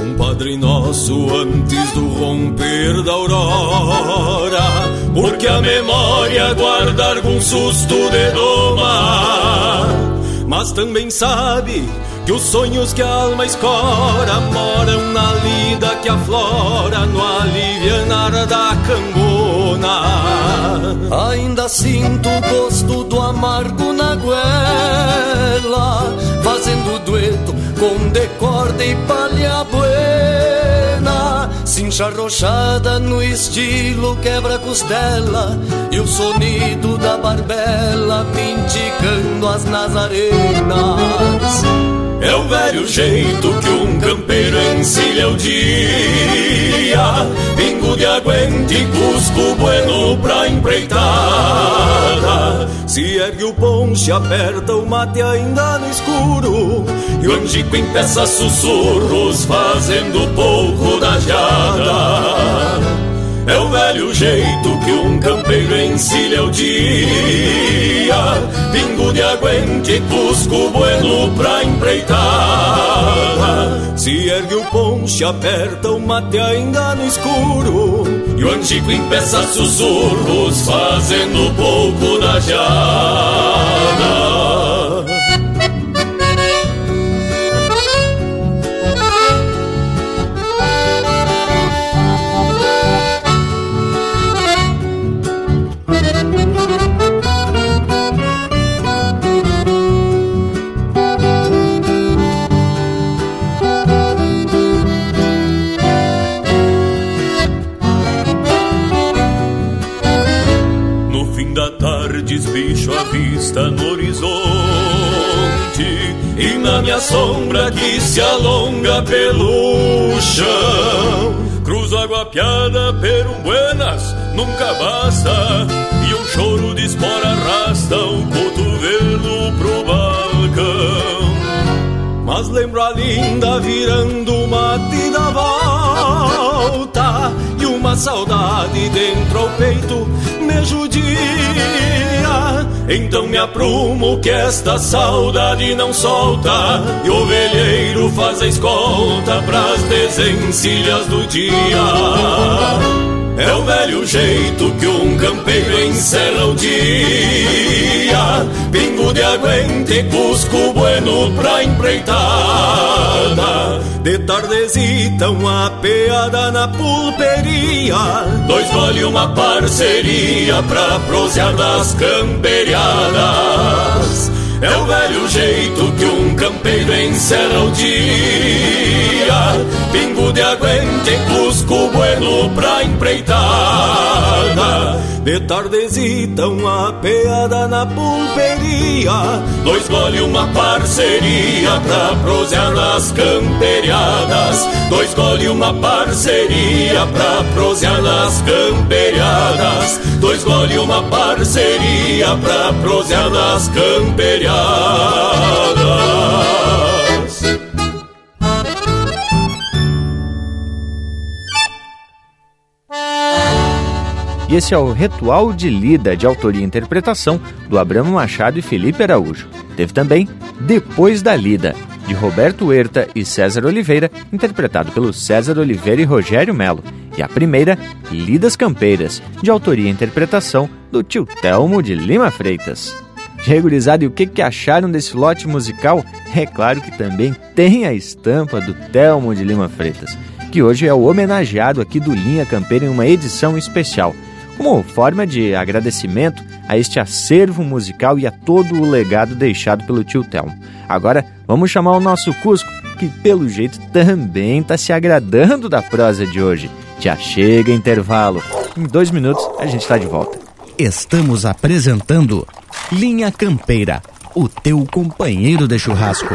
Um Padre Nosso antes do romper da aurora, porque a memória guarda algum susto de doma. Mas também sabe que os sonhos que a alma escora moram na lida que aflora no alivianar da cangona. Ainda sinto o gosto do amargo na goela, fazendo dueto com decorde e palha buena. Cincha rochada no estilo quebra-costela e o sonido da barbela pinticando as nazarenas. É o velho jeito que um campeiro encilha o dia Pingo de aguente e cusco bueno pra empreitada. Se ergue o ponche, aperta o mate ainda no escuro. E o angico empeça sussurros fazendo pouco da jada é o velho jeito que um campeiro encilha o dia. Pingo de aguente, cusco bueno pra empreitada Se ergue o ponche, aperta o mate ainda no escuro. E o antigo empeça sussurros fazendo pouco da jada vista no horizonte E na minha sombra que se alonga pelo chão. Cruzo água piada per um buenas, nunca basta E um choro de espora arrasta o cotovelo pro balcão. Mas lembro a linda virando mate da E uma saudade dentro ao peito me judia. Então me aprumo que esta saudade não solta E o velheiro faz a escolta pras desencilhas do dia. É o velho jeito que um campeiro encerra o dia. Pingo de aguente, cusco bueno pra empreitada. De tardezita uma peada na pulperia. Dois gole uma parceria pra prosear das camperiadas. É o velho jeito que um campeiro encerra o dia Pingo de aguente, cusco bueno pra empreitada. De tardezita uma peada na pulperia. Dois gole uma parceria pra prosear nas camperiadas. Dois gole uma parceria pra prosear nas camperiadas. Dois gole uma parceria pra prosear nas camperiadas esse é o Ritual de Lida, de autoria e interpretação do Abramo Machado e Felipe Araújo. Teve também Depois da Lida, de Roberto Huerta e César Oliveira, interpretado pelos César Oliveira e Rogério Melo. E a primeira, Lidas Campeiras, de autoria e interpretação do tio Telmo de Lima Freitas. Regurizado, e o que, que acharam desse lote musical? É claro que também tem a estampa do Telmo de Lima Freitas, que hoje é o homenageado aqui do Linha Campeira em uma edição especial, como forma de agradecimento a este acervo musical e a todo o legado deixado pelo tio Telmo. Agora vamos chamar o nosso Cusco, que pelo jeito também está se agradando da prosa de hoje. Já chega intervalo. Em dois minutos a gente está de volta. Estamos apresentando Linha Campeira, o teu companheiro de churrasco.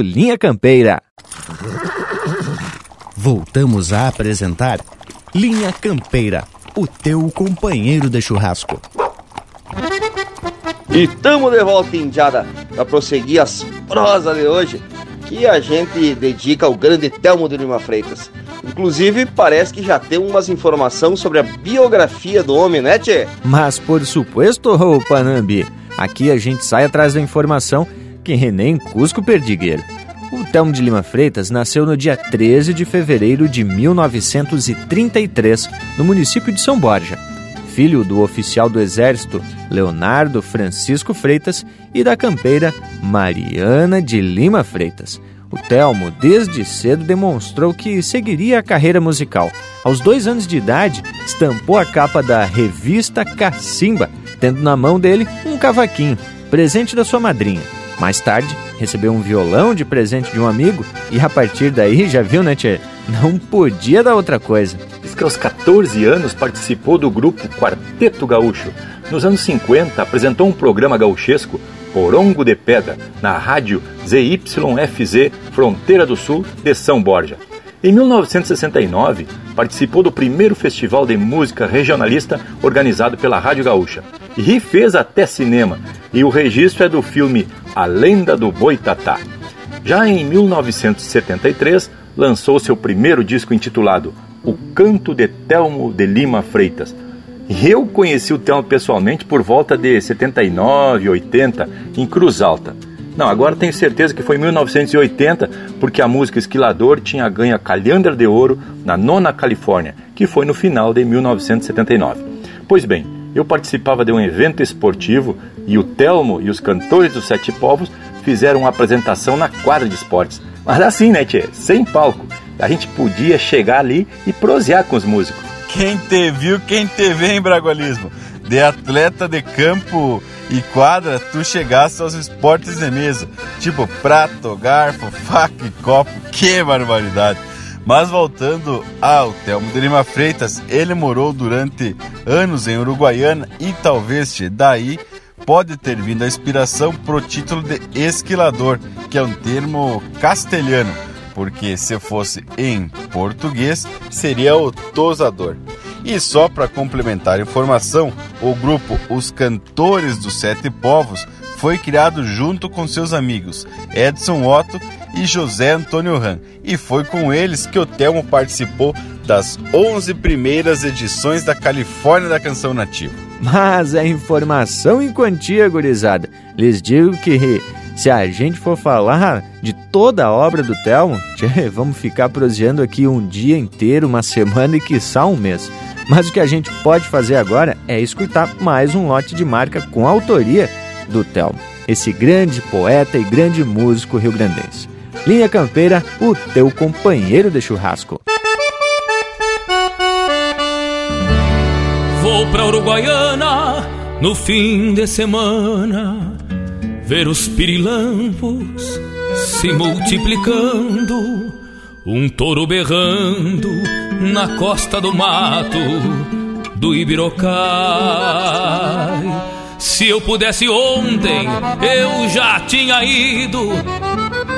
Linha Campeira. Voltamos a apresentar Linha Campeira, o teu companheiro de churrasco. E tamo de volta, Indiada, para prosseguir as prosas de hoje, que a gente dedica ao grande Telmo de Lima Freitas. Inclusive, parece que já tem umas informações sobre a biografia do homem, né, Tchê? Mas por supuesto, ô Panambi, aqui a gente sai atrás da informação que nem Cusco Perdigueiro. O Telmo de Lima Freitas nasceu no dia 13 de fevereiro de 1933, no município de São Borja. Filho do oficial do Exército Leonardo Francisco Freitas e da campeira Mariana de Lima Freitas. O Telmo, desde cedo, demonstrou que seguiria a carreira musical. Aos dois anos de idade, estampou a capa da revista Cacimba, tendo na mão dele um cavaquinho, presente da sua madrinha. Mais tarde, recebeu um violão de presente de um amigo e a partir daí, já viu, né, Tchê? Não podia dar outra coisa. Diz que aos 14 anos participou do grupo Quarteto Gaúcho. Nos anos 50, apresentou um programa gauchesco, Porongo de Pedra, na rádio ZYFZ Fronteira do Sul de São Borja. Em 1969, participou do primeiro festival de música regionalista organizado pela Rádio Gaúcha. E fez até cinema, e o registro é do filme A Lenda do Boitatá. Já em 1973, lançou seu primeiro disco intitulado O Canto de Telmo de Lima Freitas. Eu conheci o Telmo pessoalmente por volta de 79, 80, em Cruz Alta. Não, agora tenho certeza que foi em 1980, porque a música Esquilador tinha ganho a Calhandra de Ouro na Nona Califórnia, que foi no final de 1979. Pois bem, eu participava de um evento esportivo e o Telmo e os cantores dos Sete Povos fizeram uma apresentação na quadra de esportes. Mas assim, né, tchê? Sem palco. A gente podia chegar ali e prosear com os músicos. Quem te viu, quem te vê em Bragualismo. De atleta de campo e quadra, tu chegasse aos esportes de mesa, tipo prato, garfo, faca e copo, que barbaridade! Mas voltando ao Telmo de Lima Freitas, ele morou durante anos em Uruguaiana e talvez daí pode ter vindo a inspiração pro título de esquilador, que é um termo castelhano, porque se fosse em português seria o tosador. E só para complementar a informação, o grupo Os Cantores dos Sete Povos foi criado junto com seus amigos Edson Otto e José Antônio Ram, e foi com eles que o Telmo participou das 11 primeiras edições da Califórnia da Canção Nativa. Mas é informação em quantia, gurizada. Lhes digo que se a gente for falar de toda a obra do Telmo, *laughs* vamos ficar proseando aqui um dia inteiro, uma semana e quiçá um mês. Mas o que a gente pode fazer agora é escutar mais um lote de marca com autoria do Telmo, esse grande poeta e grande músico rio-grandense. Linha Campeira, o teu companheiro de churrasco. Vou pra Uruguaiana no fim de semana ver os pirilampos se multiplicando, um touro berrando na costa do mato do Ibirocai. Se eu pudesse ontem, eu já tinha ido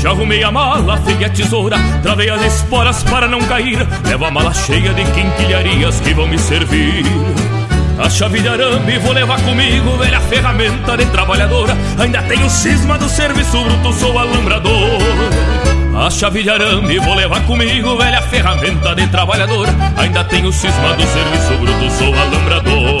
Já arrumei a mala, feguei a tesoura, travei as esporas para não cair. Levo a mala cheia de quinquilharias que vão me servir. A chave de arame vou levar comigo, velha ferramenta de trabalhadora. Ainda tenho cisma do serviço bruto, sou alambrador. A chave de arame vou levar comigo, velha ferramenta de trabalhador. Ainda tenho cisma do serviço bruto, sou alambrador.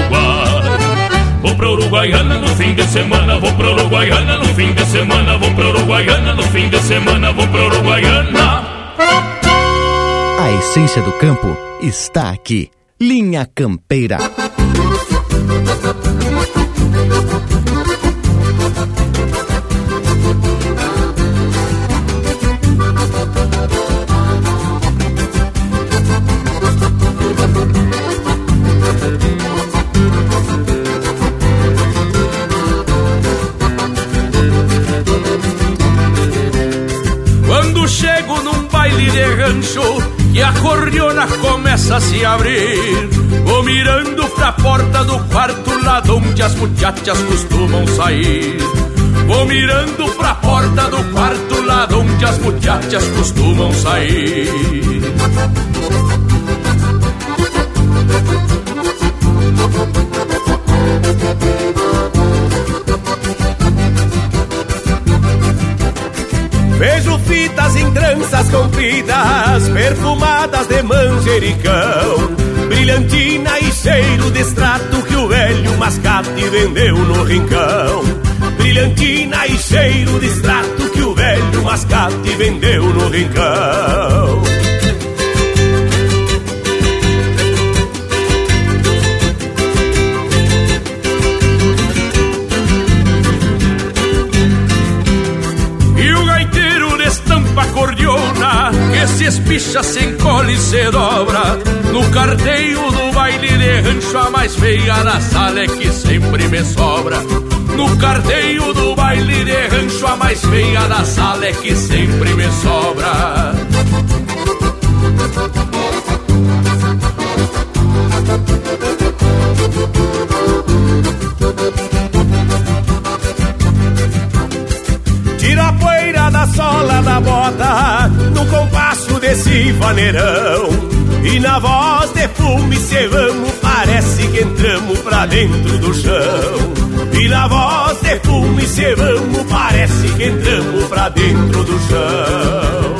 Uruguai. Vou pra Uruguaiana no fim de semana, vou pra Uruguaiana no fim de semana, vou pra Uruguaiana no fim de semana, vou pra Uruguaiana. A essência do campo está aqui. Linha Campeira. Abrir, vou mirando pra porta do quarto lá onde as muchachas costumam sair. Vou mirando pra porta do quarto lá onde as muchachas costumam sair. Vejo fitas em tranças compridas, perfumadas de manjericão. Brilhantina e cheiro de extrato que o velho mascate vendeu no rincão. Brilhantina e cheiro de extrato que o velho mascate vendeu no rincão. Que se espicha, se encolhe e se dobra No carteio do baile de rancho A mais feia da sala é que sempre me sobra. No carteio do baile de rancho A mais feia da sala é que sempre me sobra. Tira a poeira da sola da bota No compasso desse vaneirão. E na voz de fume se vamos Parece que entramos pra dentro do chão. E na voz de fume se vamos Parece que entramos pra dentro do chão.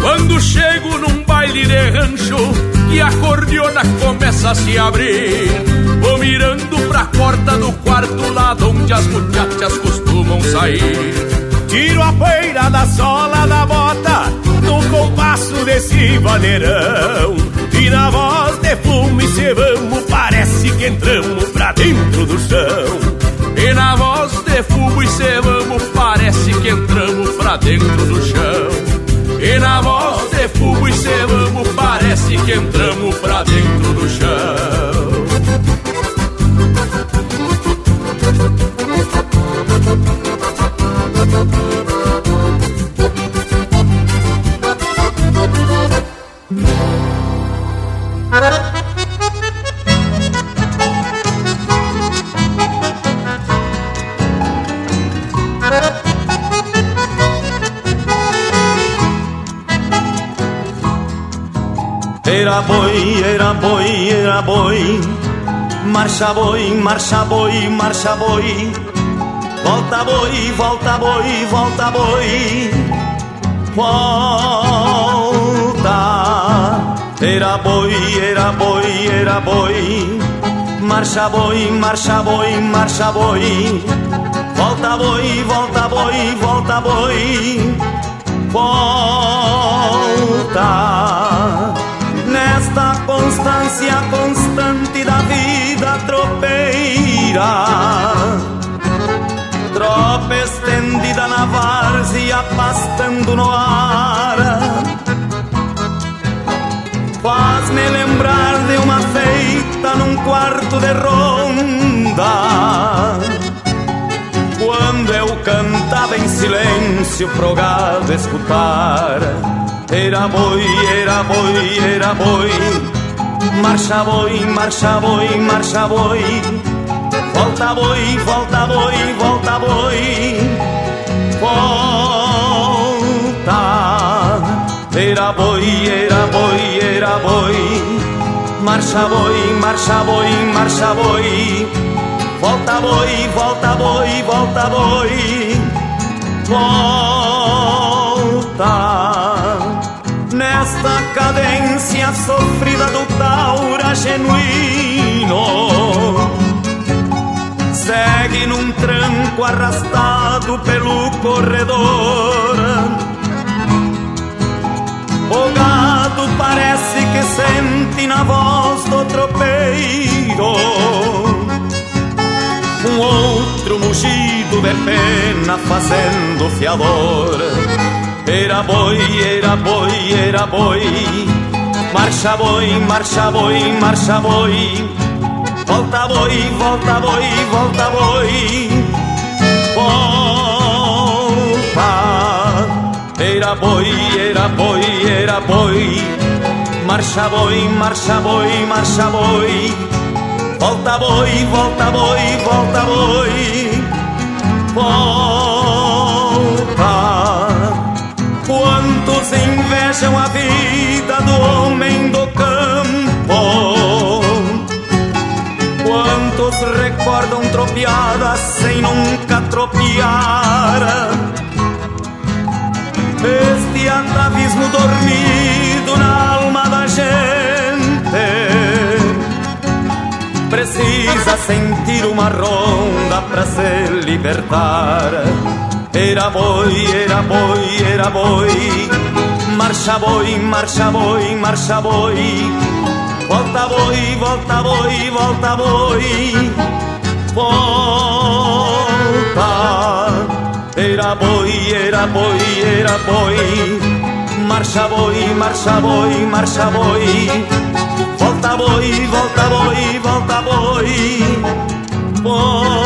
Quando chego num baile de rancho e a cordiona começa a se abrir, vou mirando pra porta do quarto lá onde as muchachas costumam sair. Tiro a poeira da sola da bota no compasso desse vaneirão. E na voz de fume se vamos, parece que entramos pra dentro do chão. E na voz de fumo e se vamos, parece que entramos pra dentro do chão. E na voz de fumo e se vamos, parece que entramos pra dentro do chão. Era boi, era boi, era boi. Marcha boi, marcha boi, marcha boi. Volta boi, volta boi, volta boi. Volta. Era boi, era boi, era boi. Marcha boi, marcha boi, marcha boi. Volta boi, volta boi, volta boi. Volta nesta constância constante da vida tropeira. Tropa estendida na várzea, pastando no ar. Faz-me lembrar de uma feita num quarto de ronda. Quando eu cantava em silêncio pro gado escutar era boi, era boi, era boi. Marcha boi, marcha boi, marcha boi. Volta boi, volta boi, volta boi. Volta. Era boi, era boi, era boi. Marcha boi, marcha boi, marcha boi. Volta boi, volta boi, volta boi. Volta cadência sofrida do taura genuíno. Segue num tranco arrastado pelo corredor. O gado parece que sente na voz do tropeiro um outro mugido de pena fazendo fiador. Era boi, era boi, era boi. Marcha boi, marcha boi, marcha boi. Volta boi, volta boi, volta boi. Volta. Era boi, era boi, era boi. Marcha boi, marcha boi, marcha boi. Volta boi, volta boi, volta boi. Volta. Invejam a vida do homem do campo? Quantos recordam tropiadas sem nunca tropiar? Este atavismo dormido na alma da gente precisa sentir uma ronda para se libertar. Era boi, era boi, era boi. Marcha boi, marcha boi, marcha boi. Volta boi, volta boi, volta boi. Volta. Era boi, era boi, era boi. Marcha boi, marcha boi, marcha boi. Volta boi, volta boi, volta boi. Volta.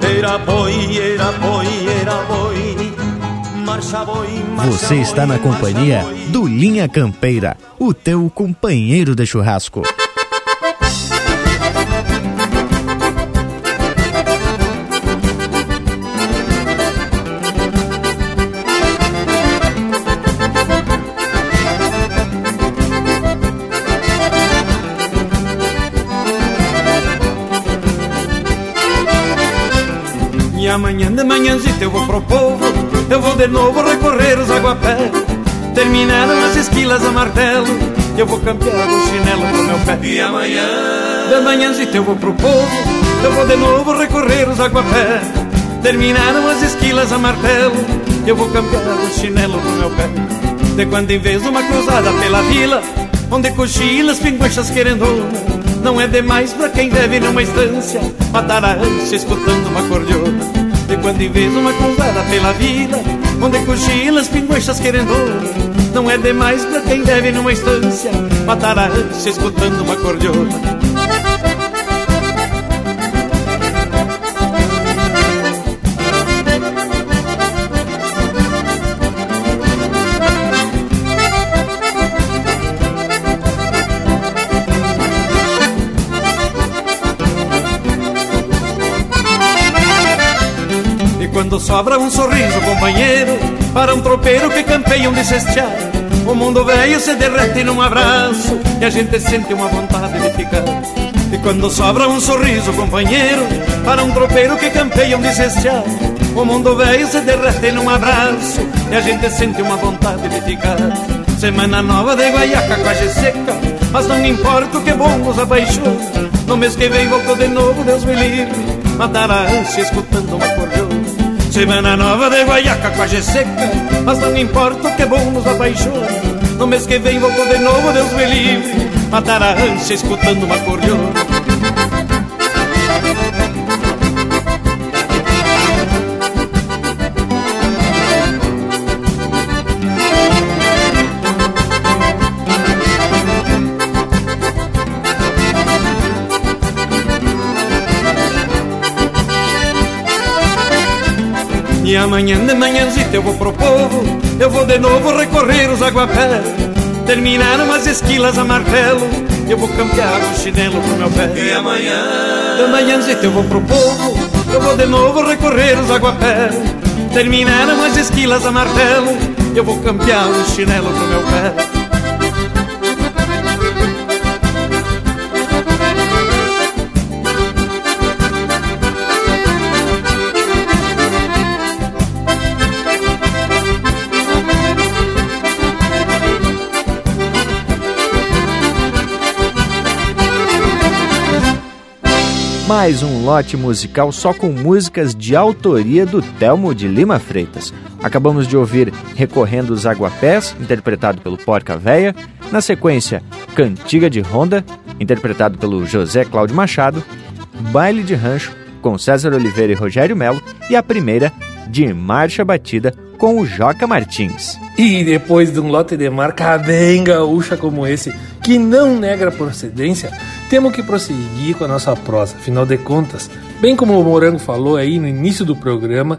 Era boi, era boi, Você está na companhia do Linha Campeira, o teu companheiro de churrasco. E amanhã de manhãzita eu vou pro povo Eu vou de novo recorrer os aguapés Terminaram as esquilas a martelo. Eu vou campear o chinelo pro meu pé. E amanhã? De manhãzita eu vou pro povo. Eu vou de novo recorrer os aguapés Terminaram as esquilas a martelo. Eu vou campear o chinelo pro meu pé. De quando em vez uma cruzada pela vila Onde cochilas, pinguachas querendo Não é demais pra quem deve numa estância Matar a ânsia escutando uma cordiona quando vez uma cruzada pela vila Onde cochilas, pinguachas querendo. Não é demais pra quem deve numa estância Matar a ânsia escutando uma cordiona sobra um sorriso, companheiro Para um tropeiro que campeia um de cestear O mundo velho se derrete num abraço e a gente sente uma vontade de ficar. E quando sobra um sorriso, companheiro, para um tropeiro que campeia um desestear. O mundo velho se derrete num abraço e a gente sente uma vontade de ficar. Semana nova de guaiaca, quase seca, mas não importa o que bom nos apaixona. No mês que vem volto de novo, Deus me livre, matar a ânsia escutando uma cordiona. Semana nova de guaiaca, quase seca, mas não importa o que bom nos apaixona. No mês que vem volto de novo, Deus me livre, matar a ânsia escutando uma cordiona. E amanhã de manhãzita eu vou pro povo Eu vou de novo recorrer os aguapés Terminar umas esquilas a martelo Eu vou campear o chinelo pro meu pé. E amanhã De manhãzita eu vou pro povo Eu vou de novo recorrer os aguapés Terminar umas esquilas a martelo Eu vou campear o chinelo pro meu pé mais um lote musical só com músicas de autoria do Telmo de Lima Freitas. Acabamos de ouvir Recorrendo os Aguapés, interpretado pelo Porca Véia. Na sequência, Cantiga de Ronda, interpretado pelo José Cláudio Machado. Baile de Rancho, com César Oliveira e Rogério Melo. E a primeira, de Marcha Batida, com o Joca Martins. E depois de um lote de marca bem gaúcha como esse, que não nega procedência, temos que prosseguir com a nossa prosa. Afinal de contas, bem como o Morango falou aí no início do programa,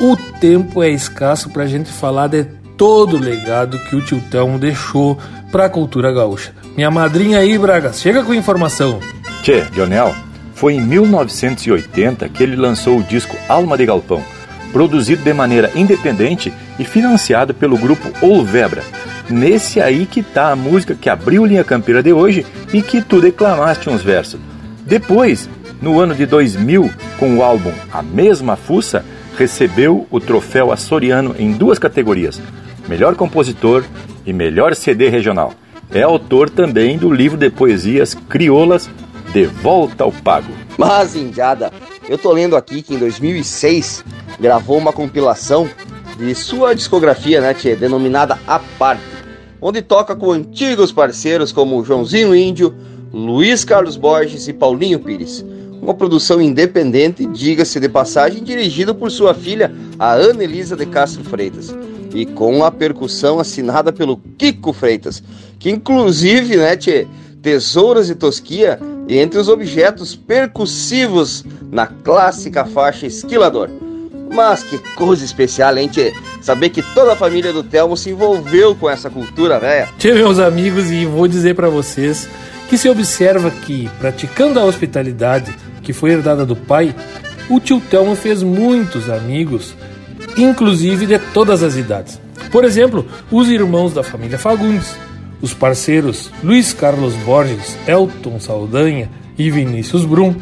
o tempo é escasso para a gente falar de todo o legado que o tio Telmo deixou para a cultura gaúcha. Minha madrinha aí, Bragas, chega com informação. Tchê, Lionel, foi em 1980 que ele lançou o disco Alma de Galpão, produzido de maneira independente e financiado pelo grupo Olvebra, nesse aí que tá a música que abriu Linha Campeira de hoje e que tu declamaste uns versos. Depois, no ano de 2000, com o álbum A Mesma Fuça, recebeu o troféu açoriano em duas categorias: Melhor Compositor e Melhor CD Regional. É autor também do livro de poesias Crioulas De Volta ao Pago. Mas, Indiada, eu tô lendo aqui que em 2006 gravou uma compilação de sua discografia, né, tia, denominada A Parte onde toca com antigos parceiros como Joãozinho Índio, Luiz Carlos Borges e Paulinho Pires. Uma produção independente, diga-se de passagem, dirigida por sua filha, a Ana Elisa de Castro Freitas, e com a percussão assinada pelo Kiko Freitas, que inclusive, né, tchê, tesouras e tosquia entre os objetos percussivos na clássica faixa Esquilador. Mas que coisa especial, hein, tchê? Saber que toda a família do Telmo se envolveu com essa cultura, né? Tchê, meus amigos, e vou dizer para vocês que se observa que, praticando a hospitalidade que foi herdada do pai, o tio Telmo fez muitos amigos, inclusive de todas as idades. Por exemplo, os irmãos da família Fagundes, os parceiros Luiz Carlos Borges, Elton Saldanha e Vinícius Brum.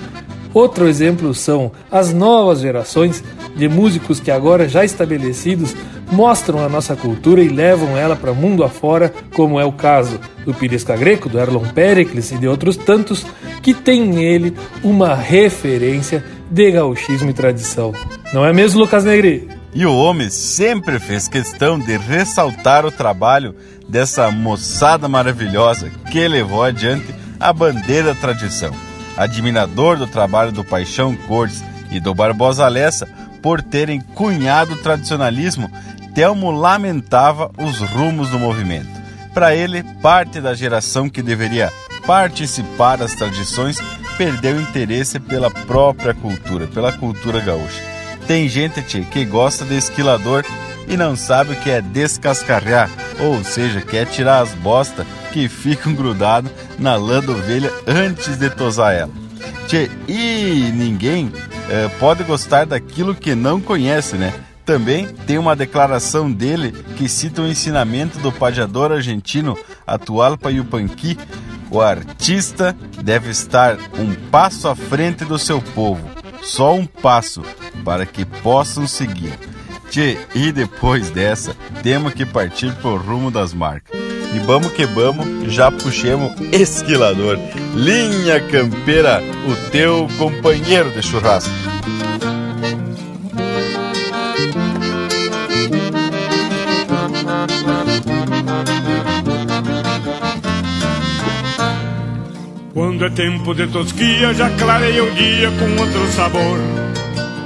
Outro exemplo são as novas gerações de músicos que agora já estabelecidos mostram a nossa cultura e levam ela para mundo afora, como é o caso do Piresca Greco, do Erlon Pericles e de outros tantos, que tem nele uma referência de gauchismo e tradição. Não é mesmo, Lucas Negri? E o homem sempre fez questão de ressaltar o trabalho dessa moçada maravilhosa que levou adiante a bandeira da tradição. Admirador do trabalho do Paixão Cortes e do Barbosa Lessa, por terem cunhado o tradicionalismo, Telmo lamentava os rumos do movimento. Para ele, parte da geração que deveria participar das tradições perdeu interesse pela própria cultura, pela cultura gaúcha. Tem gente tchê, que gosta de esquilador e não sabe o que é descascarrear, ou seja, quer tirar as bostas que ficam grudadas na lã da ovelha antes de tosar ela. Tchê, e ninguém é, pode gostar daquilo que não conhece, né? Também tem uma declaração dele que cita o ensinamento do padeador argentino Atualpa Yupanqui. O artista deve estar um passo à frente do seu povo, só um passo, para que possam seguir. Tchê, e depois dessa, temos que partir pro rumo das marcas. E vamos que vamos, já puxemos esquilador. Linha Campeira, o teu companheiro de churrasco. Quando é tempo de tosquia, já clareia o dia com outro sabor.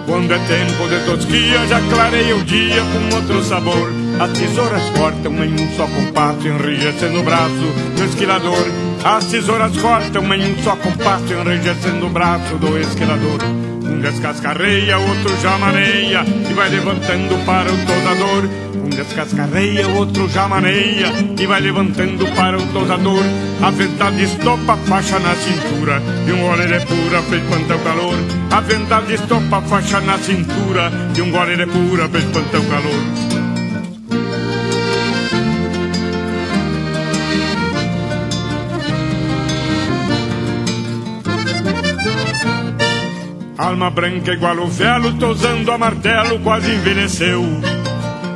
Quando é tempo de tosquia, já clareia o dia com outro sabor. As tesouras cortam em um só compasso, enrijecendo o braço do esquilador. As tesouras cortam em um só compasso, enrijecendo o braço do esquilador. Um descascarreia, outro já maneia e vai levantando para o tosador. Um descascarreia, outro já maneia e vai levantando para o tosador. A verdade estopa a faixa na cintura e um gole de pura pra espantar o calor. A verdade estopa a faixa na cintura e um gole de pura pra espantar o calor. Alma branca igual o velo, tosando a martelo, quase envelheceu.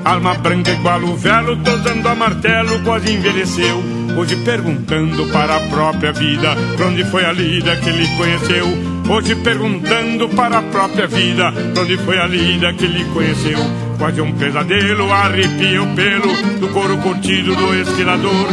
Alma branca igual o velo, tosando a martelo, quase envelheceu. Hoje perguntando para a própria vida, pra onde foi a lida que ele conheceu. Hoje perguntando para a própria vida, pra onde foi a lida que ele conheceu. Quase um pesadelo, arrepia o pelo do couro curtido do esquilador.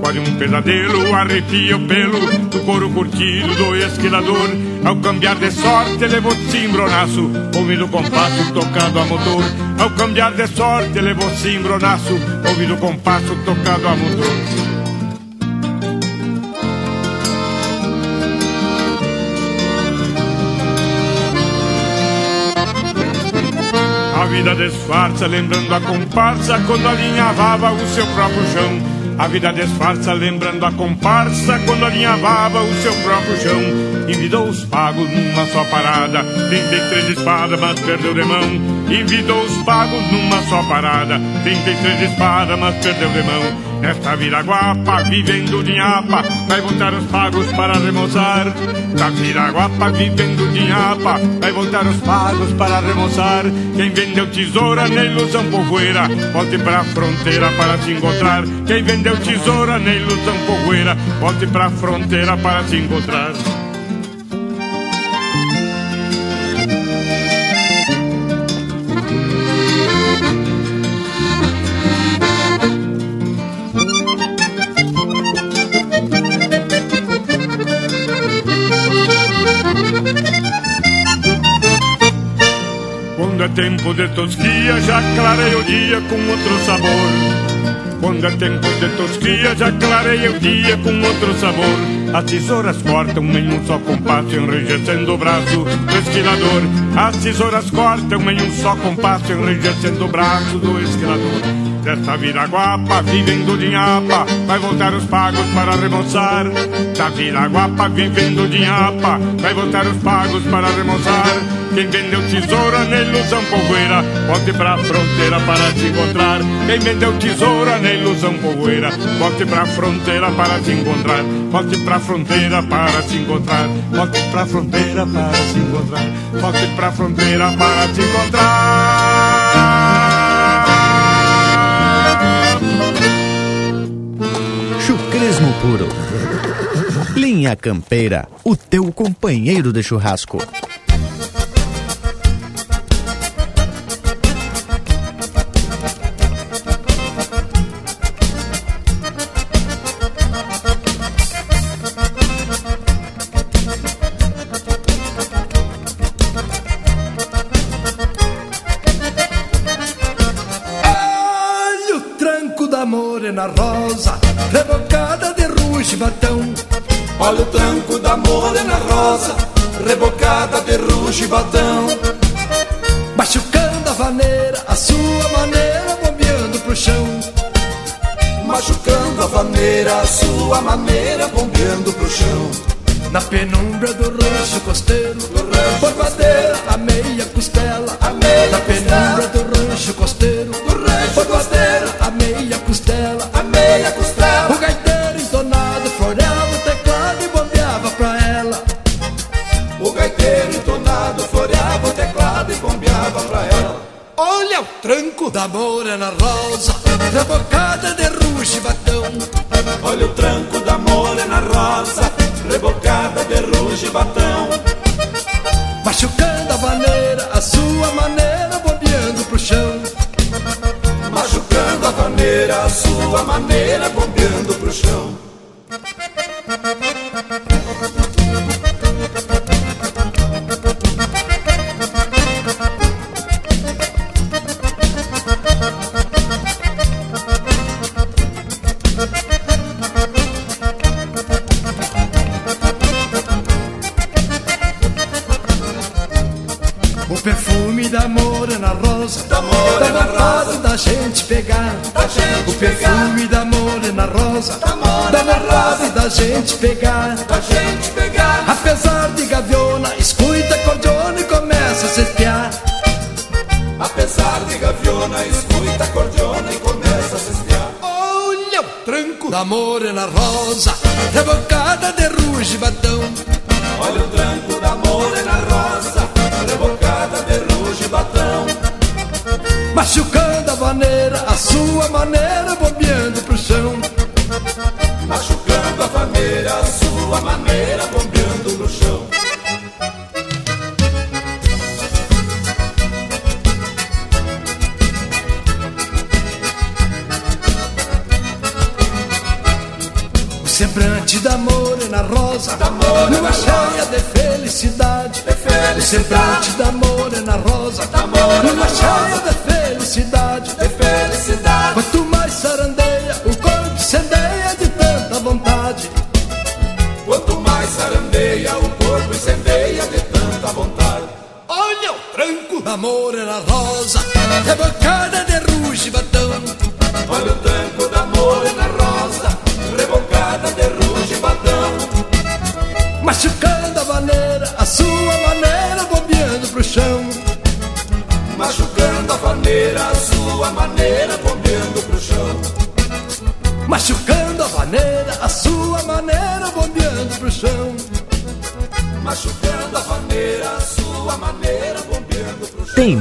Quase um pesadelo, arrepia o pelo do couro curtido do esquilador. Ao cambiar de sorte, levou cimbronaço, ouvindo compasso tocado a motor. Ao cambiar de sorte, levou cimbronaço, ouvindo compasso tocado a motor. A vida disfarça, lembrando a comparsa quando alinhavava o seu próprio chão. A vida disfarça, lembrando a comparsa quando alinhavava o seu próprio chão. Envidou os pagos numa só parada, 33 espadas, mas perdeu de mão. Envidou os pagos numa só parada, 33 espadas, mas perdeu de mão. Nesta viraguapa, vivendo de nhapa, vai voltar os pagos para remoçar. Da viraguapa, vivendo de nhapa, vai voltar os pagos para remoçar. Quem vendeu tesoura na ilusão povoeira, volte pra fronteira para se encontrar. Quem vendeu tesoura na ilusão povoeira, volte pra fronteira para se encontrar. Tempo de tosquia, já clareia o dia com outro sabor. Quando é tempo de tosquia, já clareia o dia com outro sabor. As tesouras cortam em um só compasso, enrijecendo o braço do esquilador. As tesouras cortam em um só compasso, enrijecendo o braço do esquilador. Desta viraguapa, vivendo de nhapa, vai voltar os pagos para remoçar. Da viraguapa, vivendo de nhapa, vai voltar os pagos para remoçar. Quem vendeu tesoura na ilusão povoeira, volte pra fronteira para se encontrar. Quem vendeu tesoura na ilusão povoeira, volte pra fronteira para se encontrar. Volte pra fronteira para se encontrar. Volte pra fronteira para se encontrar. Volte pra fronteira para se encontrar. Chucrismo puro. Linha Campeira, o teu companheiro de churrasco. De ruge batão. Machucando a vaneira, a sua maneira, bombeando pro chão. Machucando a vaneira, a sua maneira, bombeando pro chão. Na penumbra pra ela. Olha o tranco da morena rosa Rebocada de ruge batão Olha o tranco da morena rosa Rebocada de ruge batão Machucando a vaneira, a sua maneira Bombeando pro chão. Machucando a vaneira, a sua maneira Bombeando pro chão O perfume da morena rosa Dá vontade da gente pegar. Da gente pegar. Apesar de gaviona Escuta cordiona e começa a se espiar. Apesar de gaviona Escuta cordiona e começa a se espiar. Olha o tranco da morena rosa Rebocada de ruge batão Olha o tranco da morena rosa Rebocada de ruge De felicidade. O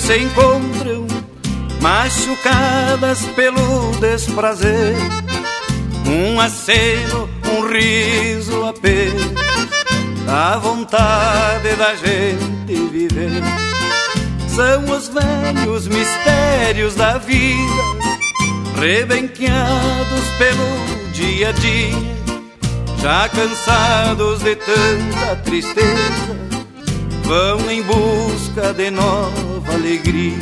Se encontram, machucadas pelo desprazer, um aceno, um riso apenas, a vontade da gente viver. São os velhos mistérios da vida, rebenqueados pelo dia a dia, já cansados de tanta tristeza vão em busca de nova alegria.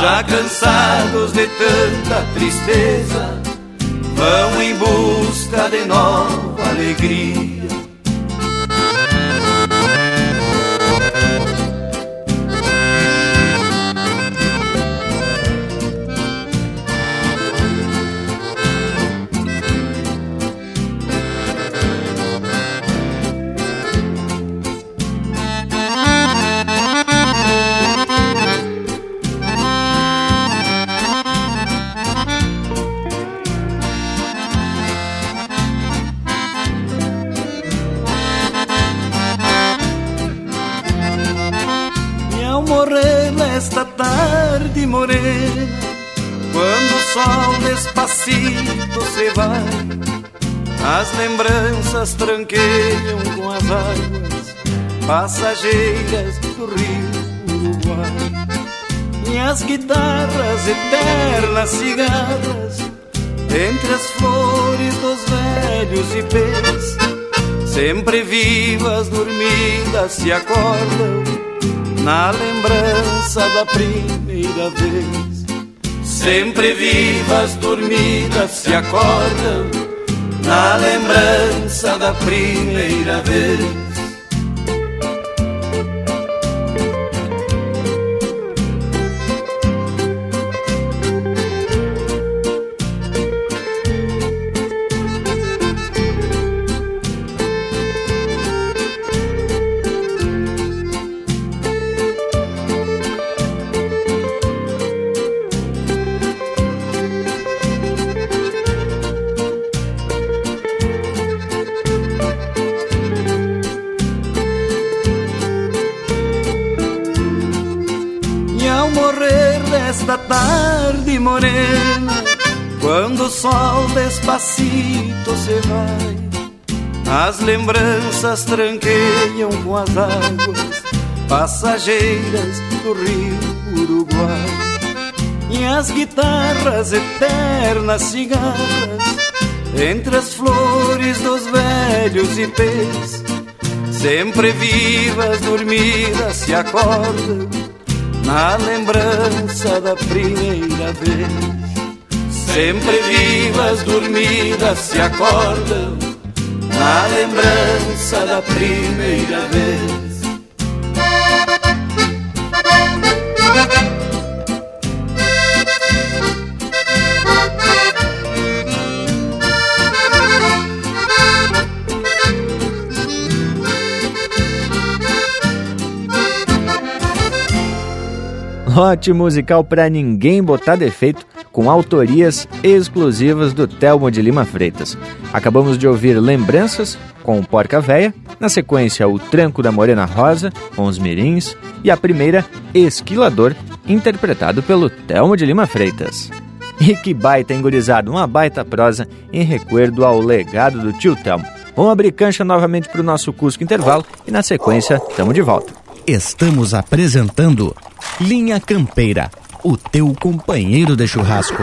Já cansados de tanta tristeza, vão em busca de nova alegria. As lembranças tranqueiam com as águas passageiras do rio Uruguai. E as guitarras eternas cigarras entre as flores dos velhos ipês Sempre vivas, dormidas, se acordam na lembrança da primeira vez. Sempre vivas, dormidas, se acordam na lembrança da primeira vez. Tranqueiam com as águas passageiras do rio Uruguai. E as guitarras eternas cigarras entre as flores dos velhos ipês, sempre vivas, dormidas, se acordam na lembrança da primeira vez. Sempre vivas, dormidas, se acordam na lembrança da primeira vez. Lote musical para ninguém botar defeito com autorias exclusivas do Telmo de Lima Freitas. Acabamos de ouvir Lembranças com o Porca Véia, na sequência O Tranco da Morena Rosa com os Mirins e a primeira Esquilador, interpretado pelo Telmo de Lima Freitas. E que baita engurizado, uma baita prosa em recuerdo ao legado do tio Telmo. Vamos abrir cancha novamente para o nosso Cusco Intervalo e na sequência estamos de volta. Estamos apresentando Linha Campeira o teu companheiro de churrasco.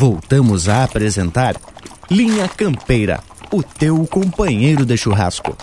Voltamos a apresentar Linha Campeira, o teu companheiro de churrasco.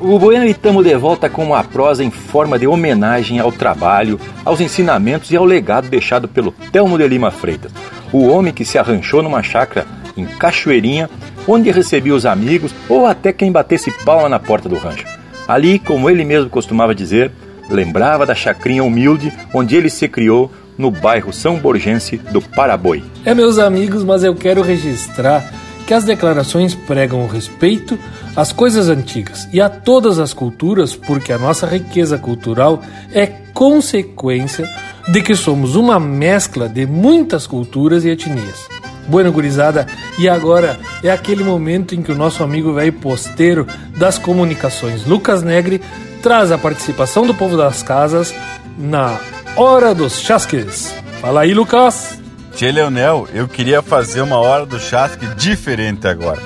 O Bueno estamos de volta com uma prosa em forma de homenagem ao trabalho, aos ensinamentos e ao legado deixado pelo Telmo de Lima Freitas, o homem que se arranchou numa chácara em Cachoeirinha, onde recebia os amigos ou até quem batesse palma na porta do rancho. Ali, como ele mesmo costumava dizer, lembrava da chacrinha humilde onde ele se criou no bairro São Borgense do Paraboi. É, meus amigos, mas eu quero registrar que as declarações pregam o respeito às coisas antigas e a todas as culturas, porque a nossa riqueza cultural é consequência de que somos uma mescla de muitas culturas e etnias. Bueno, gurizada, e agora é aquele momento em que o nosso amigo velho posteiro das comunicações, Lucas Negri, traz a participação do povo das casas na Hora dos Chasques. Fala aí, Lucas! Tchê Leonel, eu queria fazer uma Hora do Chasque diferente agora.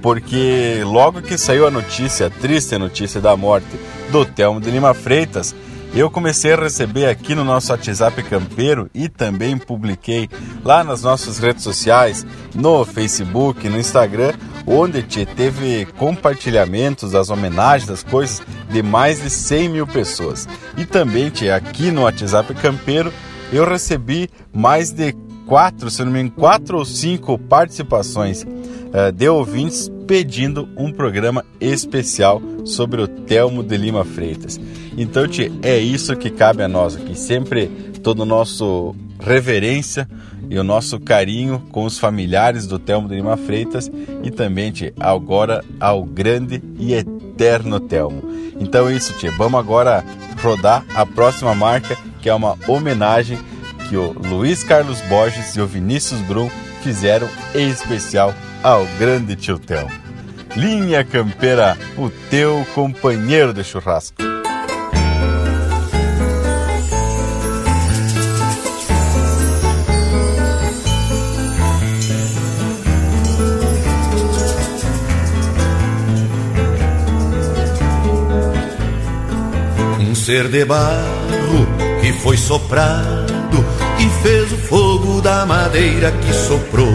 Porque logo que saiu a notícia, a triste notícia da morte do Telmo de Lima Freitas, eu comecei a receber aqui no nosso WhatsApp campeiro e também publiquei lá nas nossas redes sociais, no Facebook, no Instagram, onde te teve compartilhamentos das homenagens, das coisas de mais de 100 mil pessoas. E também te aqui no WhatsApp campeiro eu recebi mais de quatro, se não me engano, quatro ou cinco participações uh, de ouvintes pedindo um programa especial sobre o Telmo de Lima Freitas. Então, tia, é isso que cabe a nós aqui. Sempre todo o nosso reverência e o nosso carinho com os familiares do Telmo de Lima Freitas e também, tia, agora ao grande e eterno Telmo. Então é isso, tia. Vamos agora rodar a próxima marca, que é uma homenagem que o Luiz Carlos Borges e o Vinícius Brum fizeram em especial ao grande tio Tel. Linha Campeira, o teu companheiro de churrasco. Ser de barro que foi soprado e fez o fogo da madeira que soprou.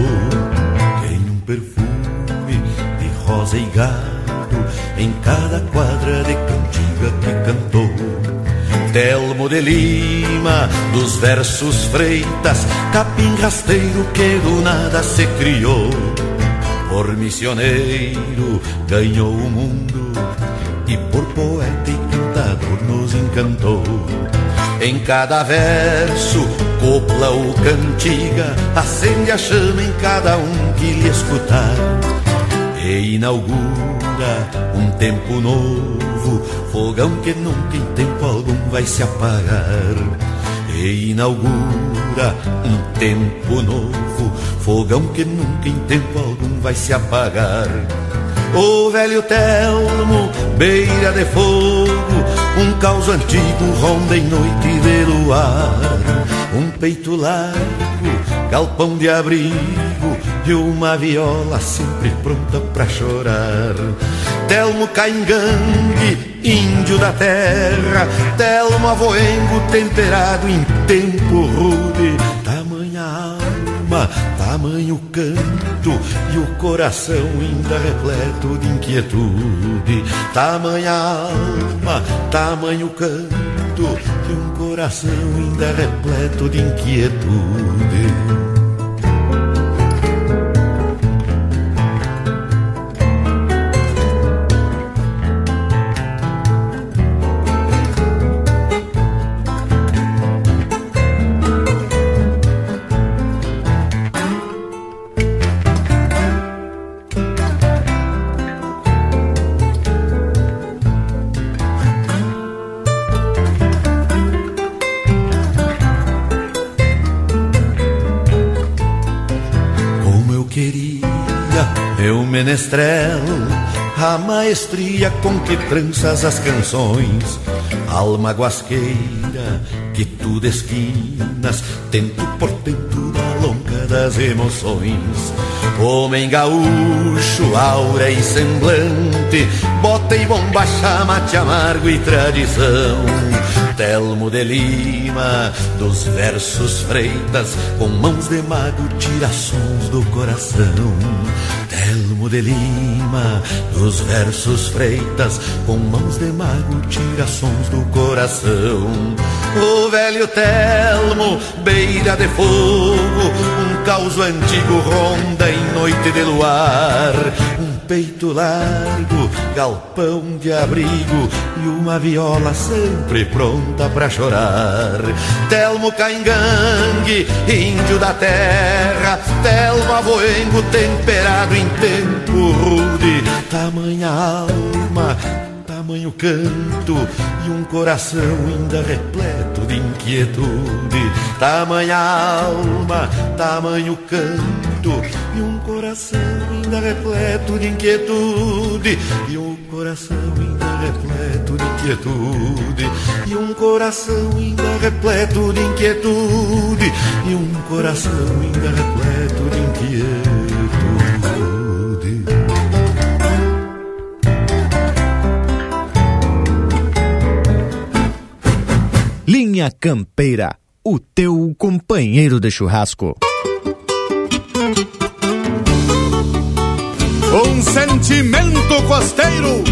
Tem um perfume de rosa e gado em cada quadra de cantiga que cantou. Telmo de Lima, dos versos Freitas, capim rasteiro que do nada se criou. Por missioneiro ganhou o mundo e por poeta cantador nos encantou. Em cada verso, copla ou cantiga, acende a chama em cada um que lhe escutar. E inaugura um tempo novo, fogão que nunca em tempo algum vai se apagar. E inaugura um tempo novo, fogão que nunca em tempo algum vai se apagar. O velho Telmo, beira de fogo, um caos antigo ronda em noite de luar. Um peito largo, galpão de abrigo e uma viola sempre pronta pra chorar. Telmo Caingangue, índio da terra, Telmo avoengo temperado em tempo rude, tamanha alma, tamanho canto e o coração ainda repleto de inquietude. Tamanha alma, tamanho canto e um coração ainda repleto de inquietude. A maestria com que tranças as canções, alma guasqueira que tu desquinas, tento por tento da longa das emoções. Homem gaúcho, aura e semblante, bota e bomba, chamate amargo e tradição. Telmo de Lima, dos versos freitas, com mãos de mago, tira sons do coração. Telmo de Lima, dos versos freitas, com mãos de mago, tira sons do coração. O velho Telmo, beira de fogo, um caos antigo ronda em noite de luar. Peito largo, galpão de abrigo e uma viola sempre pronta pra chorar. Telmo Caingangue, índio da terra, Telmo Avoengo temperado em tempo rude, tamanha alma, tamanho canto e um coração ainda repleto de inquietude. Tamanha alma, tamanho canto e um coração ainda repleto de inquietude. E um coração ainda repleto de inquietude. E um coração ainda repleto de inquietude. E um coração ainda repleto de inquietude. Linha Campeira, o teu companheiro de churrasco. Um sentimento costeiro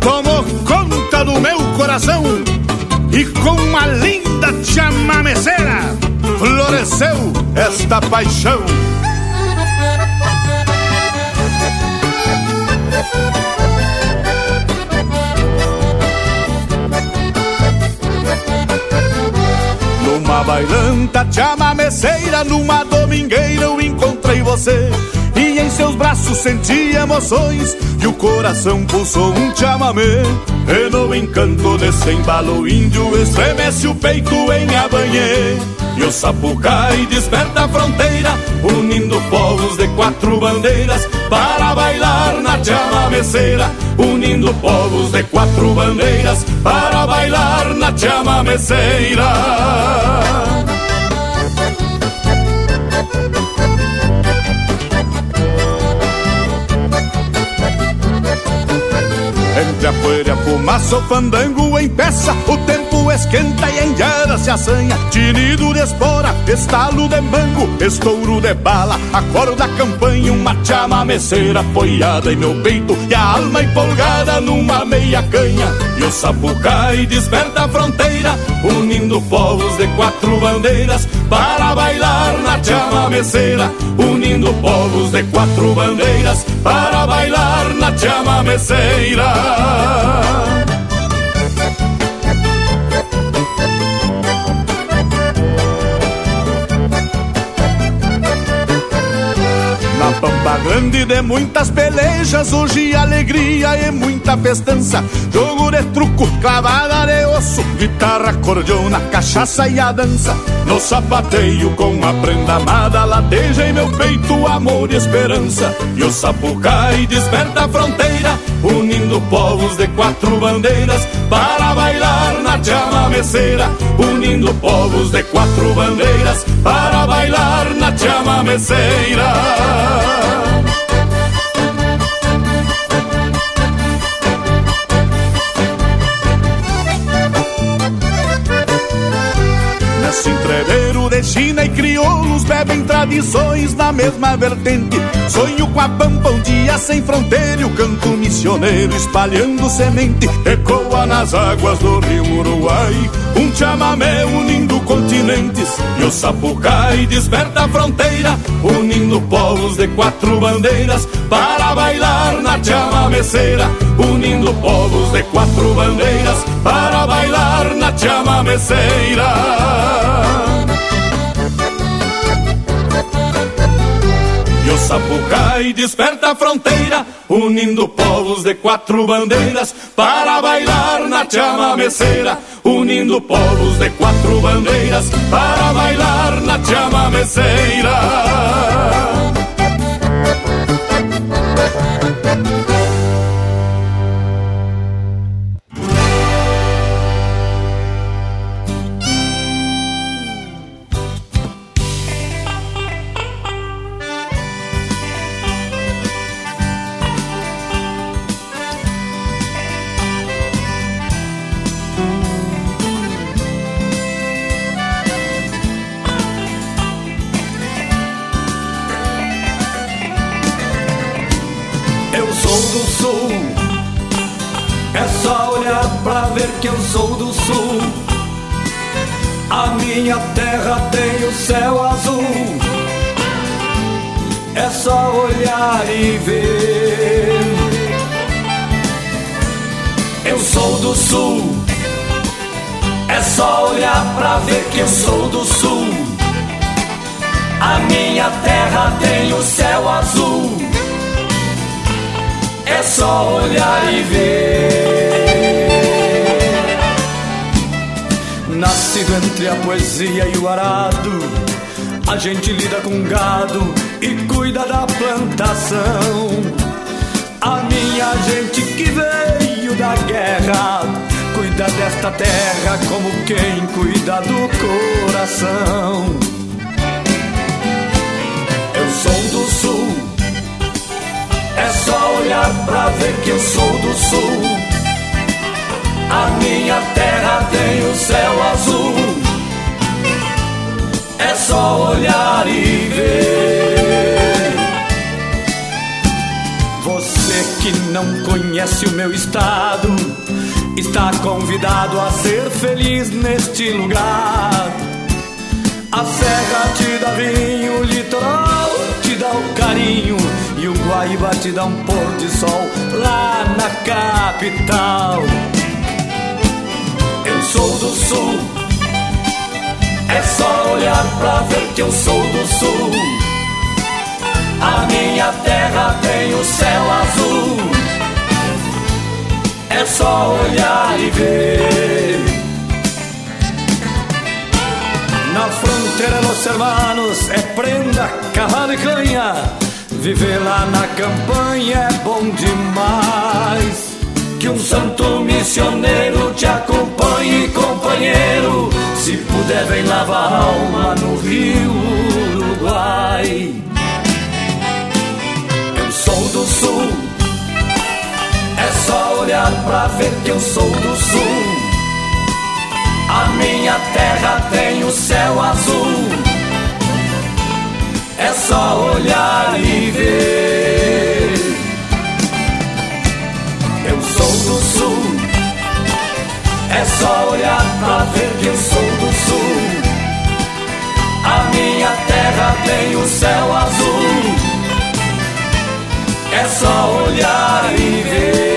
tomou conta do meu coração e com uma linda chamameceira floresceu esta paixão. Numa bailanta chamameceira, numa domingueira eu encontrei você. E em seus braços senti emoções E o coração pulsou um chamamé E no encanto desse embalo índio Estremece o peito em abanhê E o sapucai desperta a fronteira Unindo povos de quatro bandeiras. Para bailar na chamameceira, unindo povos de quatro bandeiras para bailar na chamameceira. Entre a poeira, a fumaça, o fandango em peça. O tempo esquenta e a indiada se assanha. Tinido de espora, estalo de mango Estouro de bala, a campanha Uma chamameceira apoiada em meu peito. E a alma empolgada numa meia canha. E o sapucai desperta a fronteira Unindo povos de quatro bandeiras Para bailar na chamameceira Unindo povos de quatro bandeiras Para bailar na chamameceira na Grande de muitas pelejas, hoje alegria e muita festança. Jogo de truco, clavada de osso, guitarra, cordiona, cachaça e a dança. No sapateio com a prenda amada, lateja em meu peito amor e esperança. E o sapucai desperta a fronteira, unindo povos de quatro bandeiras para bailar na chamameceira. Unindo povos de quatro bandeiras para bailar na chamameceira. Entreveiro de China e crioulos bebem tradições na mesma vertente. Sonho com a pampa um dia sem fronteira, e o canto missioneiro espalhando semente. Ecoa nas águas do rio Uruguai, um chamamé unindo continentes. E o sapucai desperta a fronteira, unindo povos de quatro bandeiras para bailar na chamameceira. Unindo povos de quatro bandeiras para bailar na chamameceira. E o sapucai desperta a fronteira, unindo povos de quatro bandeiras para bailar na chamameceira. Unindo povos de quatro bandeiras para bailar na chamameceira. Só olhar e ver. Eu sou do sul. É só olhar pra ver que eu sou do sul. A minha terra tem o céu azul. É só olhar e ver. Nascido entre a poesia e o arado, a gente lida com gado e cuida da plantação. A minha gente que veio da guerra cuida desta terra como quem cuida do coração. Eu sou do sul. É só olhar pra ver que eu sou do sul. A minha terra tem o céu azul. É só olhar e ver. Você que não conhece o meu estado, está convidado a ser feliz neste lugar. A serra te dá vinho, o litoral te dá o carinho e o Guaíba te dá um pôr de sol lá na capital. Eu sou do sul, é só olhar pra ver que eu sou do sul. A minha terra tem o céu azul. É só olhar e ver. Na fronteira los hermanos é prenda, cavalo e canha. Viver lá na campanha é bom demais. Que um santo missioneiro te acompanhe, companheiro. Se puder, vem lavar a alma no rio Uruguai. Eu sou do sul, é só olhar pra ver que eu sou do sul. A minha terra tem o céu azul. É só olhar e ver. Do sul. É só olhar pra ver que eu sou do sul. A minha terra tem o céu azul. É só olhar e ver.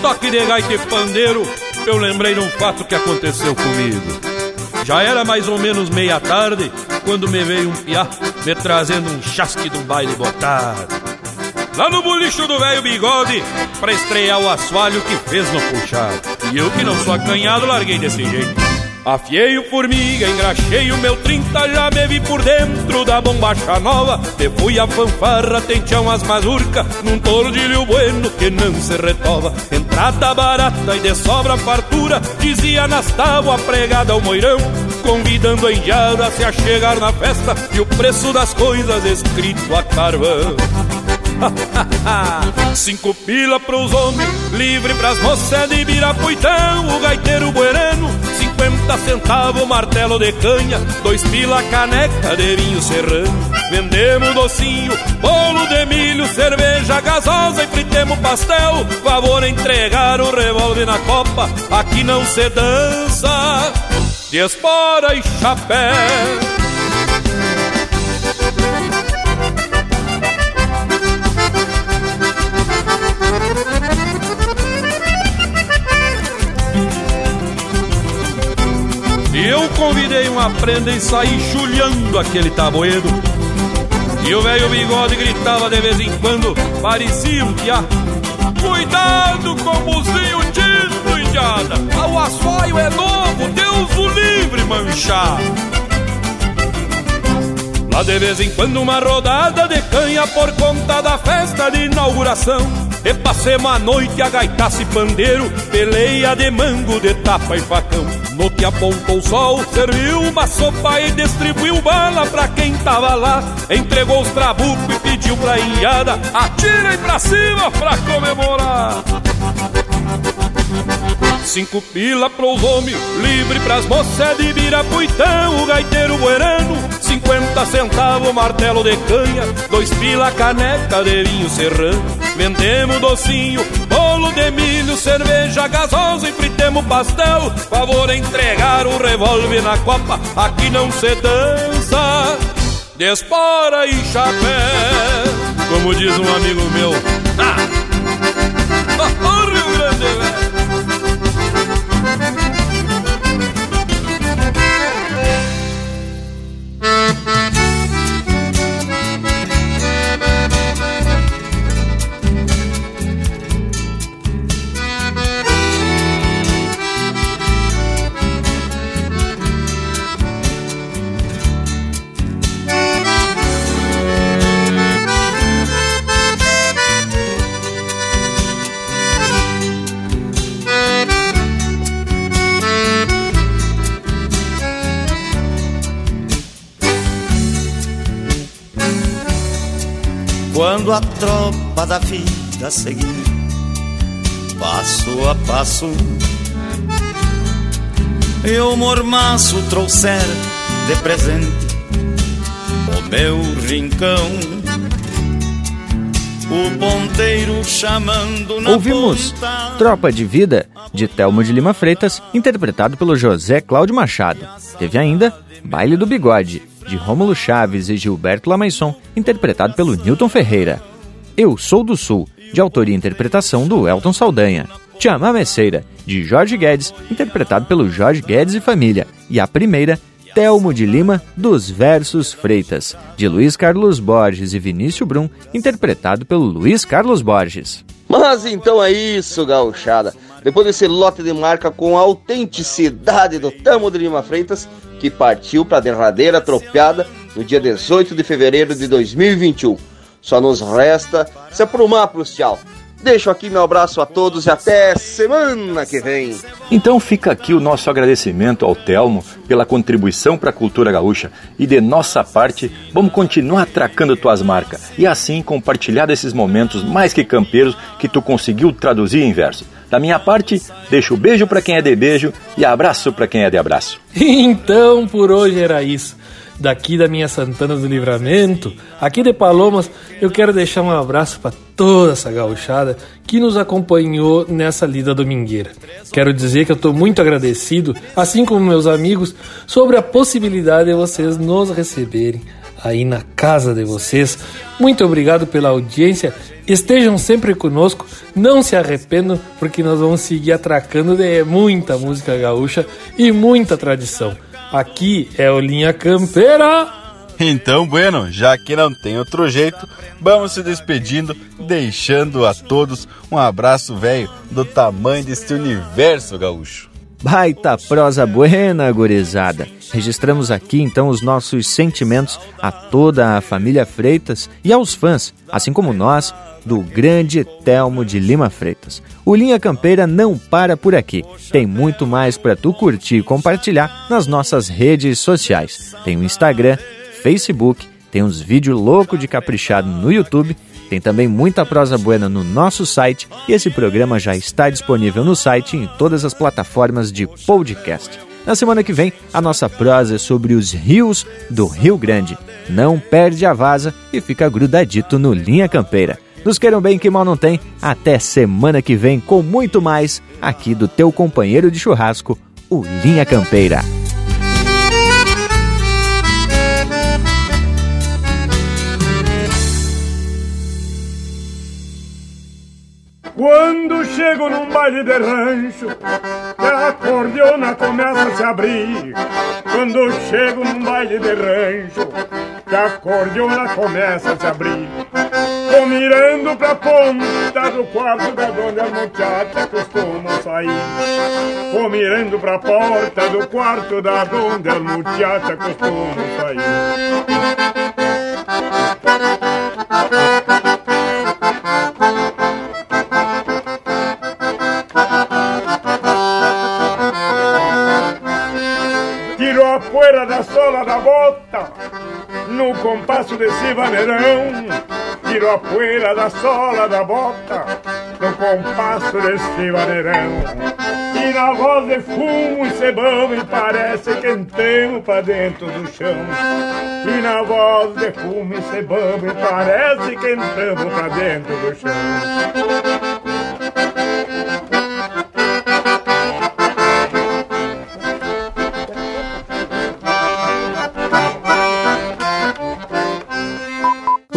Toque de gaita e pandeiro, eu lembrei de um fato que aconteceu comigo. Já era mais ou menos meia tarde quando me veio um piá me trazendo um chasque de um baile botado. Lá no bolicho do velho bigode, pra estrear o assoalho que fez no puxado. E eu que não sou acanhado, larguei desse jeito. Afiei o formiga, engraxei o meu 30, já me vi por dentro da bombacha nova. E fui a fanfarra, tenteão as mazurca, num tordilho bueno que não se retova. Entrada barata e de sobra fartura, dizia nas tábuas pregada ao moirão. Convidando a indiada a se achegar na festa e o preço das coisas escrito a carvão. *laughs* Cinco pila pros homens, livre pras moças de Birapuitão, o gaiteiro buerano, cinquenta centavos martelo de canha, dois pila caneca de vinho serrano. Vendemos docinho, bolo de milho, cerveja gasosa e fritemos pastel. Favor entregar o revólver na copa, aqui não se dança, de espora e chapéu. Eu convidei uma prenda e saí chulhando aquele tabueiro. E o velho bigode gritava de vez em quando, parecia um piá. Cuidado com o buzinho tinto, indiada! O assoio é novo, Deus o livre manchar! Lá de vez em quando uma rodada de canha por conta da festa de inauguração. E passemos a noite a gaitaça e pandeiro, peleia de mango, de tapa e facão. No que apontou o sol, serviu uma sopa e distribuiu bala pra quem tava lá. Entregou os trabucos e pediu pra ilhada, atirem pra cima pra comemorar. Cinco pila pros homens, livre pras moças de Birapuitão, o gaiteiro buerano, cinquenta centavos martelo de canha, dois pila caneca de vinho serrano. Vendemos docinho, bolo de milho, cerveja gasosa e fritemos pastel. Favor entregar o revólver na copa, aqui não se dança. De espora e chapéu, como diz um amigo meu. Quando a tropa da vida seguir passo a passo e o mormaço trouxer de presente o meu rincão. O ponteiro chamando na Ouvimos ponta, Tropa de Vida, de Telmo de Lima Freitas, interpretado pelo José Cláudio Machado. Teve ainda Baile do Bigode, de Rômulo Chaves e Gilberto Lamaisson, interpretado pelo Newton Ferreira. Eu Sou do Sul, de autoria e interpretação do Elton Saldanha. Te Meceira, de Jorge Guedes, interpretado pelo Jorge Guedes e Família. E a primeira, Telmo de Lima, dos Versos Freitas, de Luiz Carlos Borges e Vinícius Brum, interpretado pelo Luiz Carlos Borges. Mas então é isso, gauchada. Depois desse lote de marca com a autenticidade do Tamo de Lima Freitas, que partiu para a derradeira tropeada no dia 18 de fevereiro de 2021. Só nos resta se aprumar pro tchau. Deixo aqui meu abraço a todos e até semana que vem. Então fica aqui o nosso agradecimento ao Telmo pela contribuição para a cultura gaúcha e de nossa parte, vamos continuar atracando tuas marcas e assim compartilhar desses momentos mais que campeiros que tu conseguiu traduzir em verso. Da minha parte, deixo beijo para quem é de beijo e abraço para quem é de abraço. *laughs* Então, por hoje era isso daqui da minha Santana do Livramento, aqui de Palomas, eu quero deixar um abraço para toda essa gauchada que nos acompanhou nessa lida domingueira. Quero dizer que eu estou muito agradecido, assim como meus amigos, sobre a possibilidade de vocês nos receberem aí na casa de vocês. Muito obrigado pela audiência. Estejam sempre conosco, não se arrependam, porque nós vamos seguir atracando de muita música gaúcha e muita tradição. Aqui é o Linha Campeira. Então, bueno, já que não tem outro jeito, vamos se despedindo, deixando a todos um abraço velho do tamanho deste universo gaúcho. Baita prosa buena, gurizada. Registramos aqui então os nossos sentimentos a toda a família Freitas e aos fãs, assim como nós, do grande Telmo de Lima Freitas. O Linha Campeira não para por aqui. Tem muito mais para tu curtir e compartilhar nas nossas redes sociais. Tem o Instagram, Facebook, tem uns vídeos loucos de caprichado no YouTube tem também muita prosa buena no nosso site e esse programa já está disponível no site em todas as plataformas de podcast. Na semana que vem, a nossa prosa é sobre os rios do Rio Grande. Não perde a vaza e fica grudadito no Linha Campeira. Nos queiram bem que mal não tem. Até semana que vem com muito mais aqui do teu companheiro de churrasco, o Linha Campeira. Quando chego num baile de rancho, a acordeona começa a se abrir. Quando chego num baile de rancho, a acordeona começa a se abrir. Tô mirando pra ponta do quarto da onde as muchachas costumam sair. Tô mirando pra porta do quarto da onde as muchachas costumam sair. Poeira da sola da bota no compasso desse vaneirão. Tirou a poeira da sola da bota no compasso desse vaneirão. E na voz de fumo e cebão me parece que pra dentro do chão. E na voz de fumo e cebão me parece que entramos pra dentro do chão.